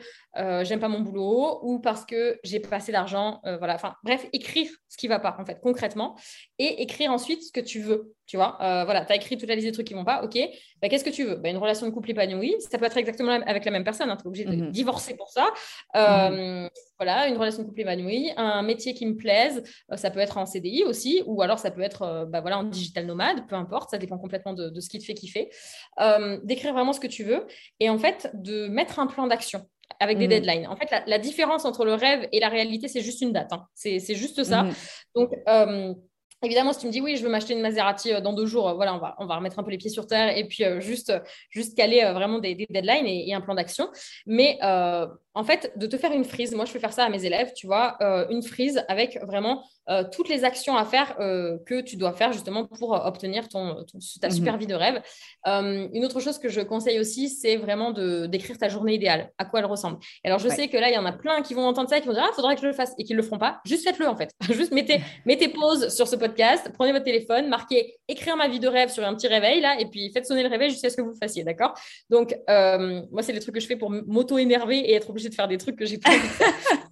j'aime pas mon boulot, ou parce que j'ai pas assez d'argent, voilà. Enfin, bref, écrire ce qui va pas, en fait, concrètement, et écrire ensuite ce que tu veux, tu vois. voilà, tu as écrit toute la liste de trucs qui vont pas, ok, bah, qu'est-ce que tu veux? Bah, Une relation de couple épanouie, ça peut être exactement avec la même personne, hein, tu es obligé de mhm. divorcer pour ça. Mhm. Voilà, une relation de couple épanouie, un métier qui me plaise, ça peut être en CDI aussi, ou alors ça peut être bah, voilà, en digital nomade, peu importe, ça dépend complètement de, de ce qui te fait kiffer. D'écrire vraiment ce que tu veux et en fait de mettre un plan d'action avec des mhm. deadlines. En fait, la, différence entre le rêve et la réalité, c'est juste une date. Hein. C'est juste ça. Donc, euh, Évidemment, si tu me dis oui, je veux m'acheter une Maserati euh, dans deux jours, euh, voilà, on va, on va remettre un peu les pieds sur terre et puis juste, juste caler vraiment des, deadlines et, un plan d'action. Mais en fait, de te faire une frise, moi je fais faire ça à mes élèves, tu vois, une frise avec vraiment euh, toutes les actions à faire euh, que tu dois faire justement pour euh, obtenir ton, ta mhm. super vie de rêve. une autre chose que je conseille aussi, c'est vraiment de, d'écrire ta journée idéale, à quoi elle ressemble. alors, je sais que là, il y en a plein qui vont entendre ça et qui vont dire Ah, faudrait que je le fasse et qui ne le feront pas. Juste faites-le en fait. Juste mettez, mettez pause sur ce podcast, prenez votre téléphone, marquez écrire ma vie de rêve sur un petit réveil là et puis faites sonner le réveil jusqu'à ce que vous le fassiez, d'accord? Donc, moi, c'est les trucs que je fais pour m'auto-énerver et être obligée de faire des trucs que j'ai pas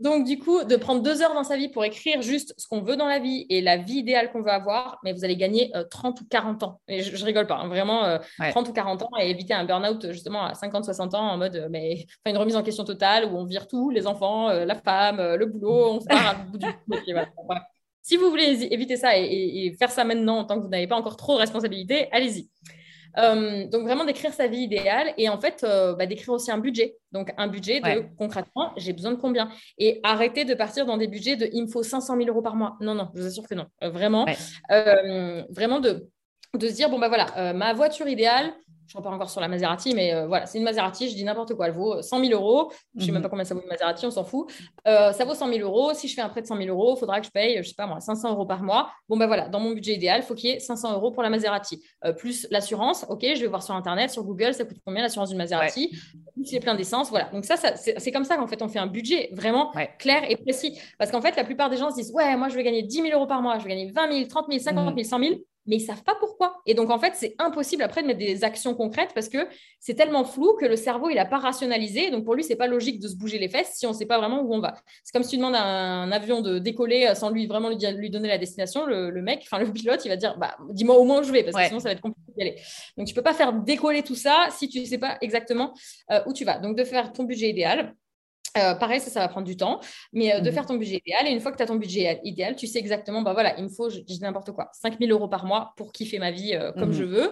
donc, du coup, de prendre deux heures dans sa vie pour écrire juste ce qu'on veut dans la vie et la vie idéale qu'on veut avoir, mais vous allez gagner 30 euh, ou 40 ans. Et je, rigole pas, hein, vraiment 30 euh, ou 40 ans et éviter un burn-out justement à 50-60 ans en mode, euh, mais enfin, une remise en question totale où on vire tout, les enfants, la femme, le boulot, on se part à bout du Si vous voulez éviter ça et, faire ça maintenant, tant que vous n'avez pas encore trop de responsabilités, allez-y. Donc vraiment d'écrire sa vie idéale et en fait bah, d'écrire aussi un budget. Donc, un budget de concrètement, j'ai besoin de combien? Et arrêter de partir dans des budgets de il me faut 500 000 euros par mois. Non, non, je vous assure que non. Euh, vraiment, euh, vraiment de, de se dire bon, ben voilà, euh, ma voiture idéale, je ne pas encore sur la Maserati, mais euh, voilà, c'est une Maserati, je dis n'importe quoi, elle vaut 100 000 euros. Je ne sais même mhm. pas combien ça vaut une Maserati, on s'en fout. Euh, ça vaut 100 000 euros. Si je fais un prêt de 100 000 euros, il faudra que je paye, je ne sais pas moi, 500 euros par mois. Bon, ben voilà, dans mon budget idéal, il faut qu'il y ait 500 euros pour la Maserati. Euh, plus l'assurance, ok, je vais voir sur Internet, sur Google, ça coûte combien l'assurance d'une Maserati? Plus les pleins d'essence, voilà. Donc ça, ça c'est comme ça qu'en fait, on fait un budget vraiment clair et précis. Parce qu'en fait, la plupart des gens se disent, ouais, moi, je vais gagner 10 000 euros par mois, je vais gagner 20 000, 30 000, 50 000, 100 000 mais ils savent pas pourquoi. Et donc, en fait, c'est impossible après de mettre des actions concrètes parce que c'est tellement flou que le cerveau, il n'a pas rationalisé. Donc, pour lui, c'est pas logique de se bouger les fesses si on ne sait pas vraiment où on va. C'est comme si tu demandes à un avion de décoller euh, sans lui vraiment lui, donner la destination. Le, mec, enfin, le pilote, il va dire, bah, dis-moi au moins où je vais parce que sinon, ça va être compliqué d'y aller. Donc, tu peux pas faire décoller tout ça si tu ne sais pas exactement euh, où tu vas. Donc, de faire ton budget idéal. Euh, pareil, ça, ça va prendre du temps, mais euh, de Mhm. faire ton budget idéal. Et une fois que tu as ton budget idéal, tu sais exactement, bah voilà, il me faut, je, je dis n'importe quoi, 5000 euros par mois pour kiffer ma vie euh, comme Mhm. je veux.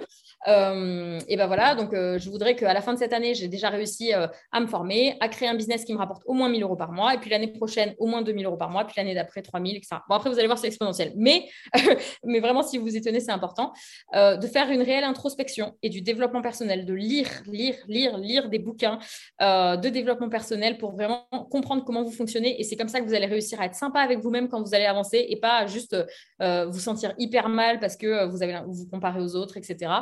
Et ben voilà, donc je voudrais qu'à la fin de cette année, j'ai déjà réussi à me former, à créer un business qui me rapporte au moins 1000 euros par mois, et puis l'année prochaine, au moins 2000 euros par mois, puis l'année d'après, 3000, etc. Bon, après, vous allez voir, c'est exponentiel. Mais, mais vraiment, si vous vous y tenez, c'est important de faire une réelle introspection et du développement personnel, de lire, lire, lire, lire des bouquins de développement personnel pour vraiment comprendre comment vous fonctionnez. Et c'est comme ça que vous allez réussir à être sympa avec vous-même quand vous allez avancer et pas juste euh, vous sentir hyper mal parce que vous avez vous comparez aux autres, etc.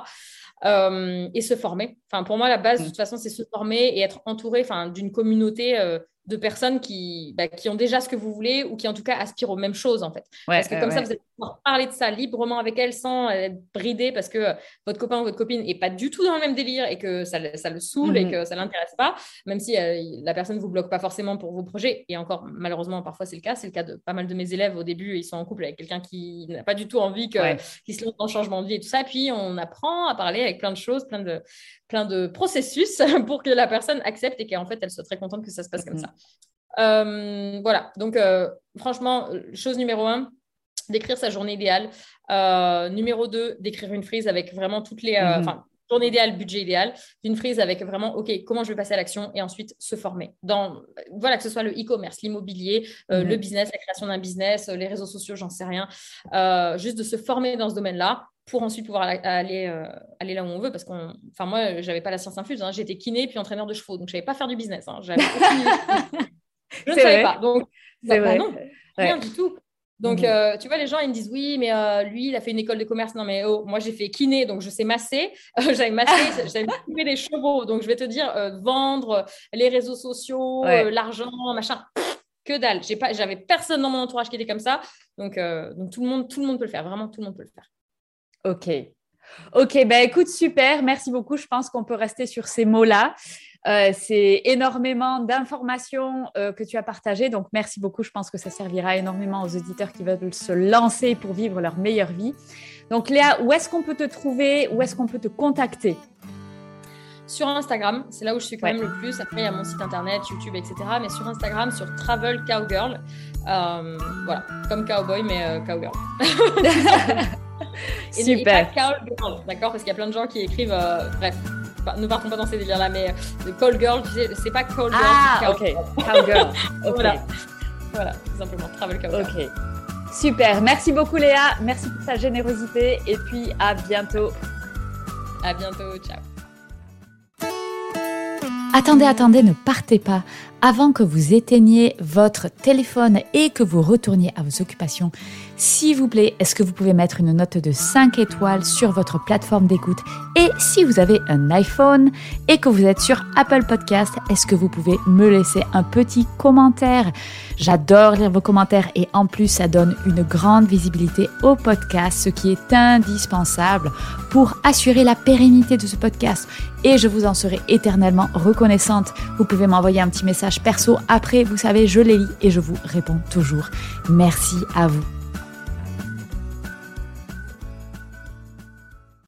Euh, et se former. Enfin, pour moi, la base, de toute façon, c'est se former et être entouré enfin, d'une communauté euh, de personnes qui, bah, qui ont déjà ce que vous voulez ou qui, en tout cas, aspirent aux mêmes choses, en fait. Ouais, parce que comme ça, ouais. vous allez pouvoir parler de ça librement avec elles sans être bridé parce que votre copain ou votre copine n'est pas du tout dans le même délire et que ça, le- ça le saoule et Mhm. que ça ne l'intéresse pas, même si euh, la personne ne vous bloque pas forcément pour vos projets. Et encore, malheureusement, parfois, c'est le cas. C'est le cas de pas mal de mes élèves. Au début, ils sont en couple avec quelqu'un qui n'a pas du tout envie que, Ouais. se lance dans le changement de vie et tout ça. Puis, on apprend à parler avec plein de choses, plein de, plein de processus pour que la personne accepte et qu'en fait, elle soit très contente que ça se passe comme Mhm. ça. Euh, voilà, donc euh, franchement, euh, chose numéro un, d'écrire sa journée idéale. Euh, numéro deux, d'écrire une frise avec vraiment toutes les... Enfin, journée idéale, budget idéal, une frise avec vraiment, OK, comment je vais passer à l'action et ensuite se former. Dans, voilà, que ce soit le e-commerce, l'immobilier, Mhm. le business, la création d'un business, les réseaux sociaux, j'en sais rien. Juste de se former dans ce domaine-là pour ensuite pouvoir aller, euh, aller là où on veut. Parce qu'on, enfin, moi, j'avais pas la science infuse. hein. J'étais kiné puis entraîneur de chevaux. Donc, je savais pas faire du business. hein. Aucune. Je ne savais vrai. pas. Donc, bah, vrai. bah non, rien Ouais. du tout. Donc, Mhm. euh, tu vois, les gens, ils me disent oui, mais euh, lui, il a fait une école de commerce. Non, mais oh, moi, j'ai fait kiné, donc je sais masser. Euh, j'avais massé, j'avais trouvé des chevaux. Donc, je vais te dire, vendre, les réseaux sociaux, Ouais. l'argent, machin, pff, que dalle. J'ai pas, j'avais personne dans mon entourage qui était comme ça. Donc, donc tout, le monde, tout le monde peut le faire. Vraiment, tout le monde peut le faire. Ok. Ok, ben écoute, super, merci beaucoup. Je pense qu'on peut rester sur ces mots-là. Euh, c'est énormément d'informations euh, que tu as partagées, donc merci beaucoup. Je pense que ça servira énormément aux auditeurs qui veulent se lancer pour vivre leur meilleure vie. Donc Léa, où est-ce qu'on peut te trouver? Où est-ce qu'on peut te contacter? Sur Instagram, c'est là où je suis quand Ouais. même le plus. Après, il y a mon site internet, YouTube, etc. Mais sur Instagram, sur Travel Cowgirl. Euh, voilà, comme cowboy, mais cowgirl. Et n- et Super. pas cowgirl, d'accord Parce qu'il y a plein de gens qui écrivent. euh, bref, pas- ne partons pas dans ces délires-là, mais euh, call girl, tu sais, c'est pas call girl. Ah, c'est ok. cowgirl. Cowgirl. Ok. Voilà. Voilà, tout simplement, Travel Cowgirl. Ok. Super. Merci beaucoup Léa. Merci pour ta générosité et puis à bientôt. À bientôt, ciao. Attendez, attendez, ne partez pas. Avant que vous éteigniez votre téléphone et que vous retourniez à vos occupations, s'il vous plaît, est-ce que vous pouvez mettre une note de 5 étoiles sur votre plateforme d'écoute? Et si vous avez un iPhone et que vous êtes sur Apple Podcast, est-ce que vous pouvez me laisser un petit commentaire? J'adore lire vos commentaires et en plus, ça donne une grande visibilité au podcast, ce qui est indispensable pour assurer la pérennité de ce podcast et je vous en serai éternellement reconnaissante. Vous pouvez m'envoyer un petit message perso après, vous savez, je les lis et je vous réponds toujours. Merci à vous.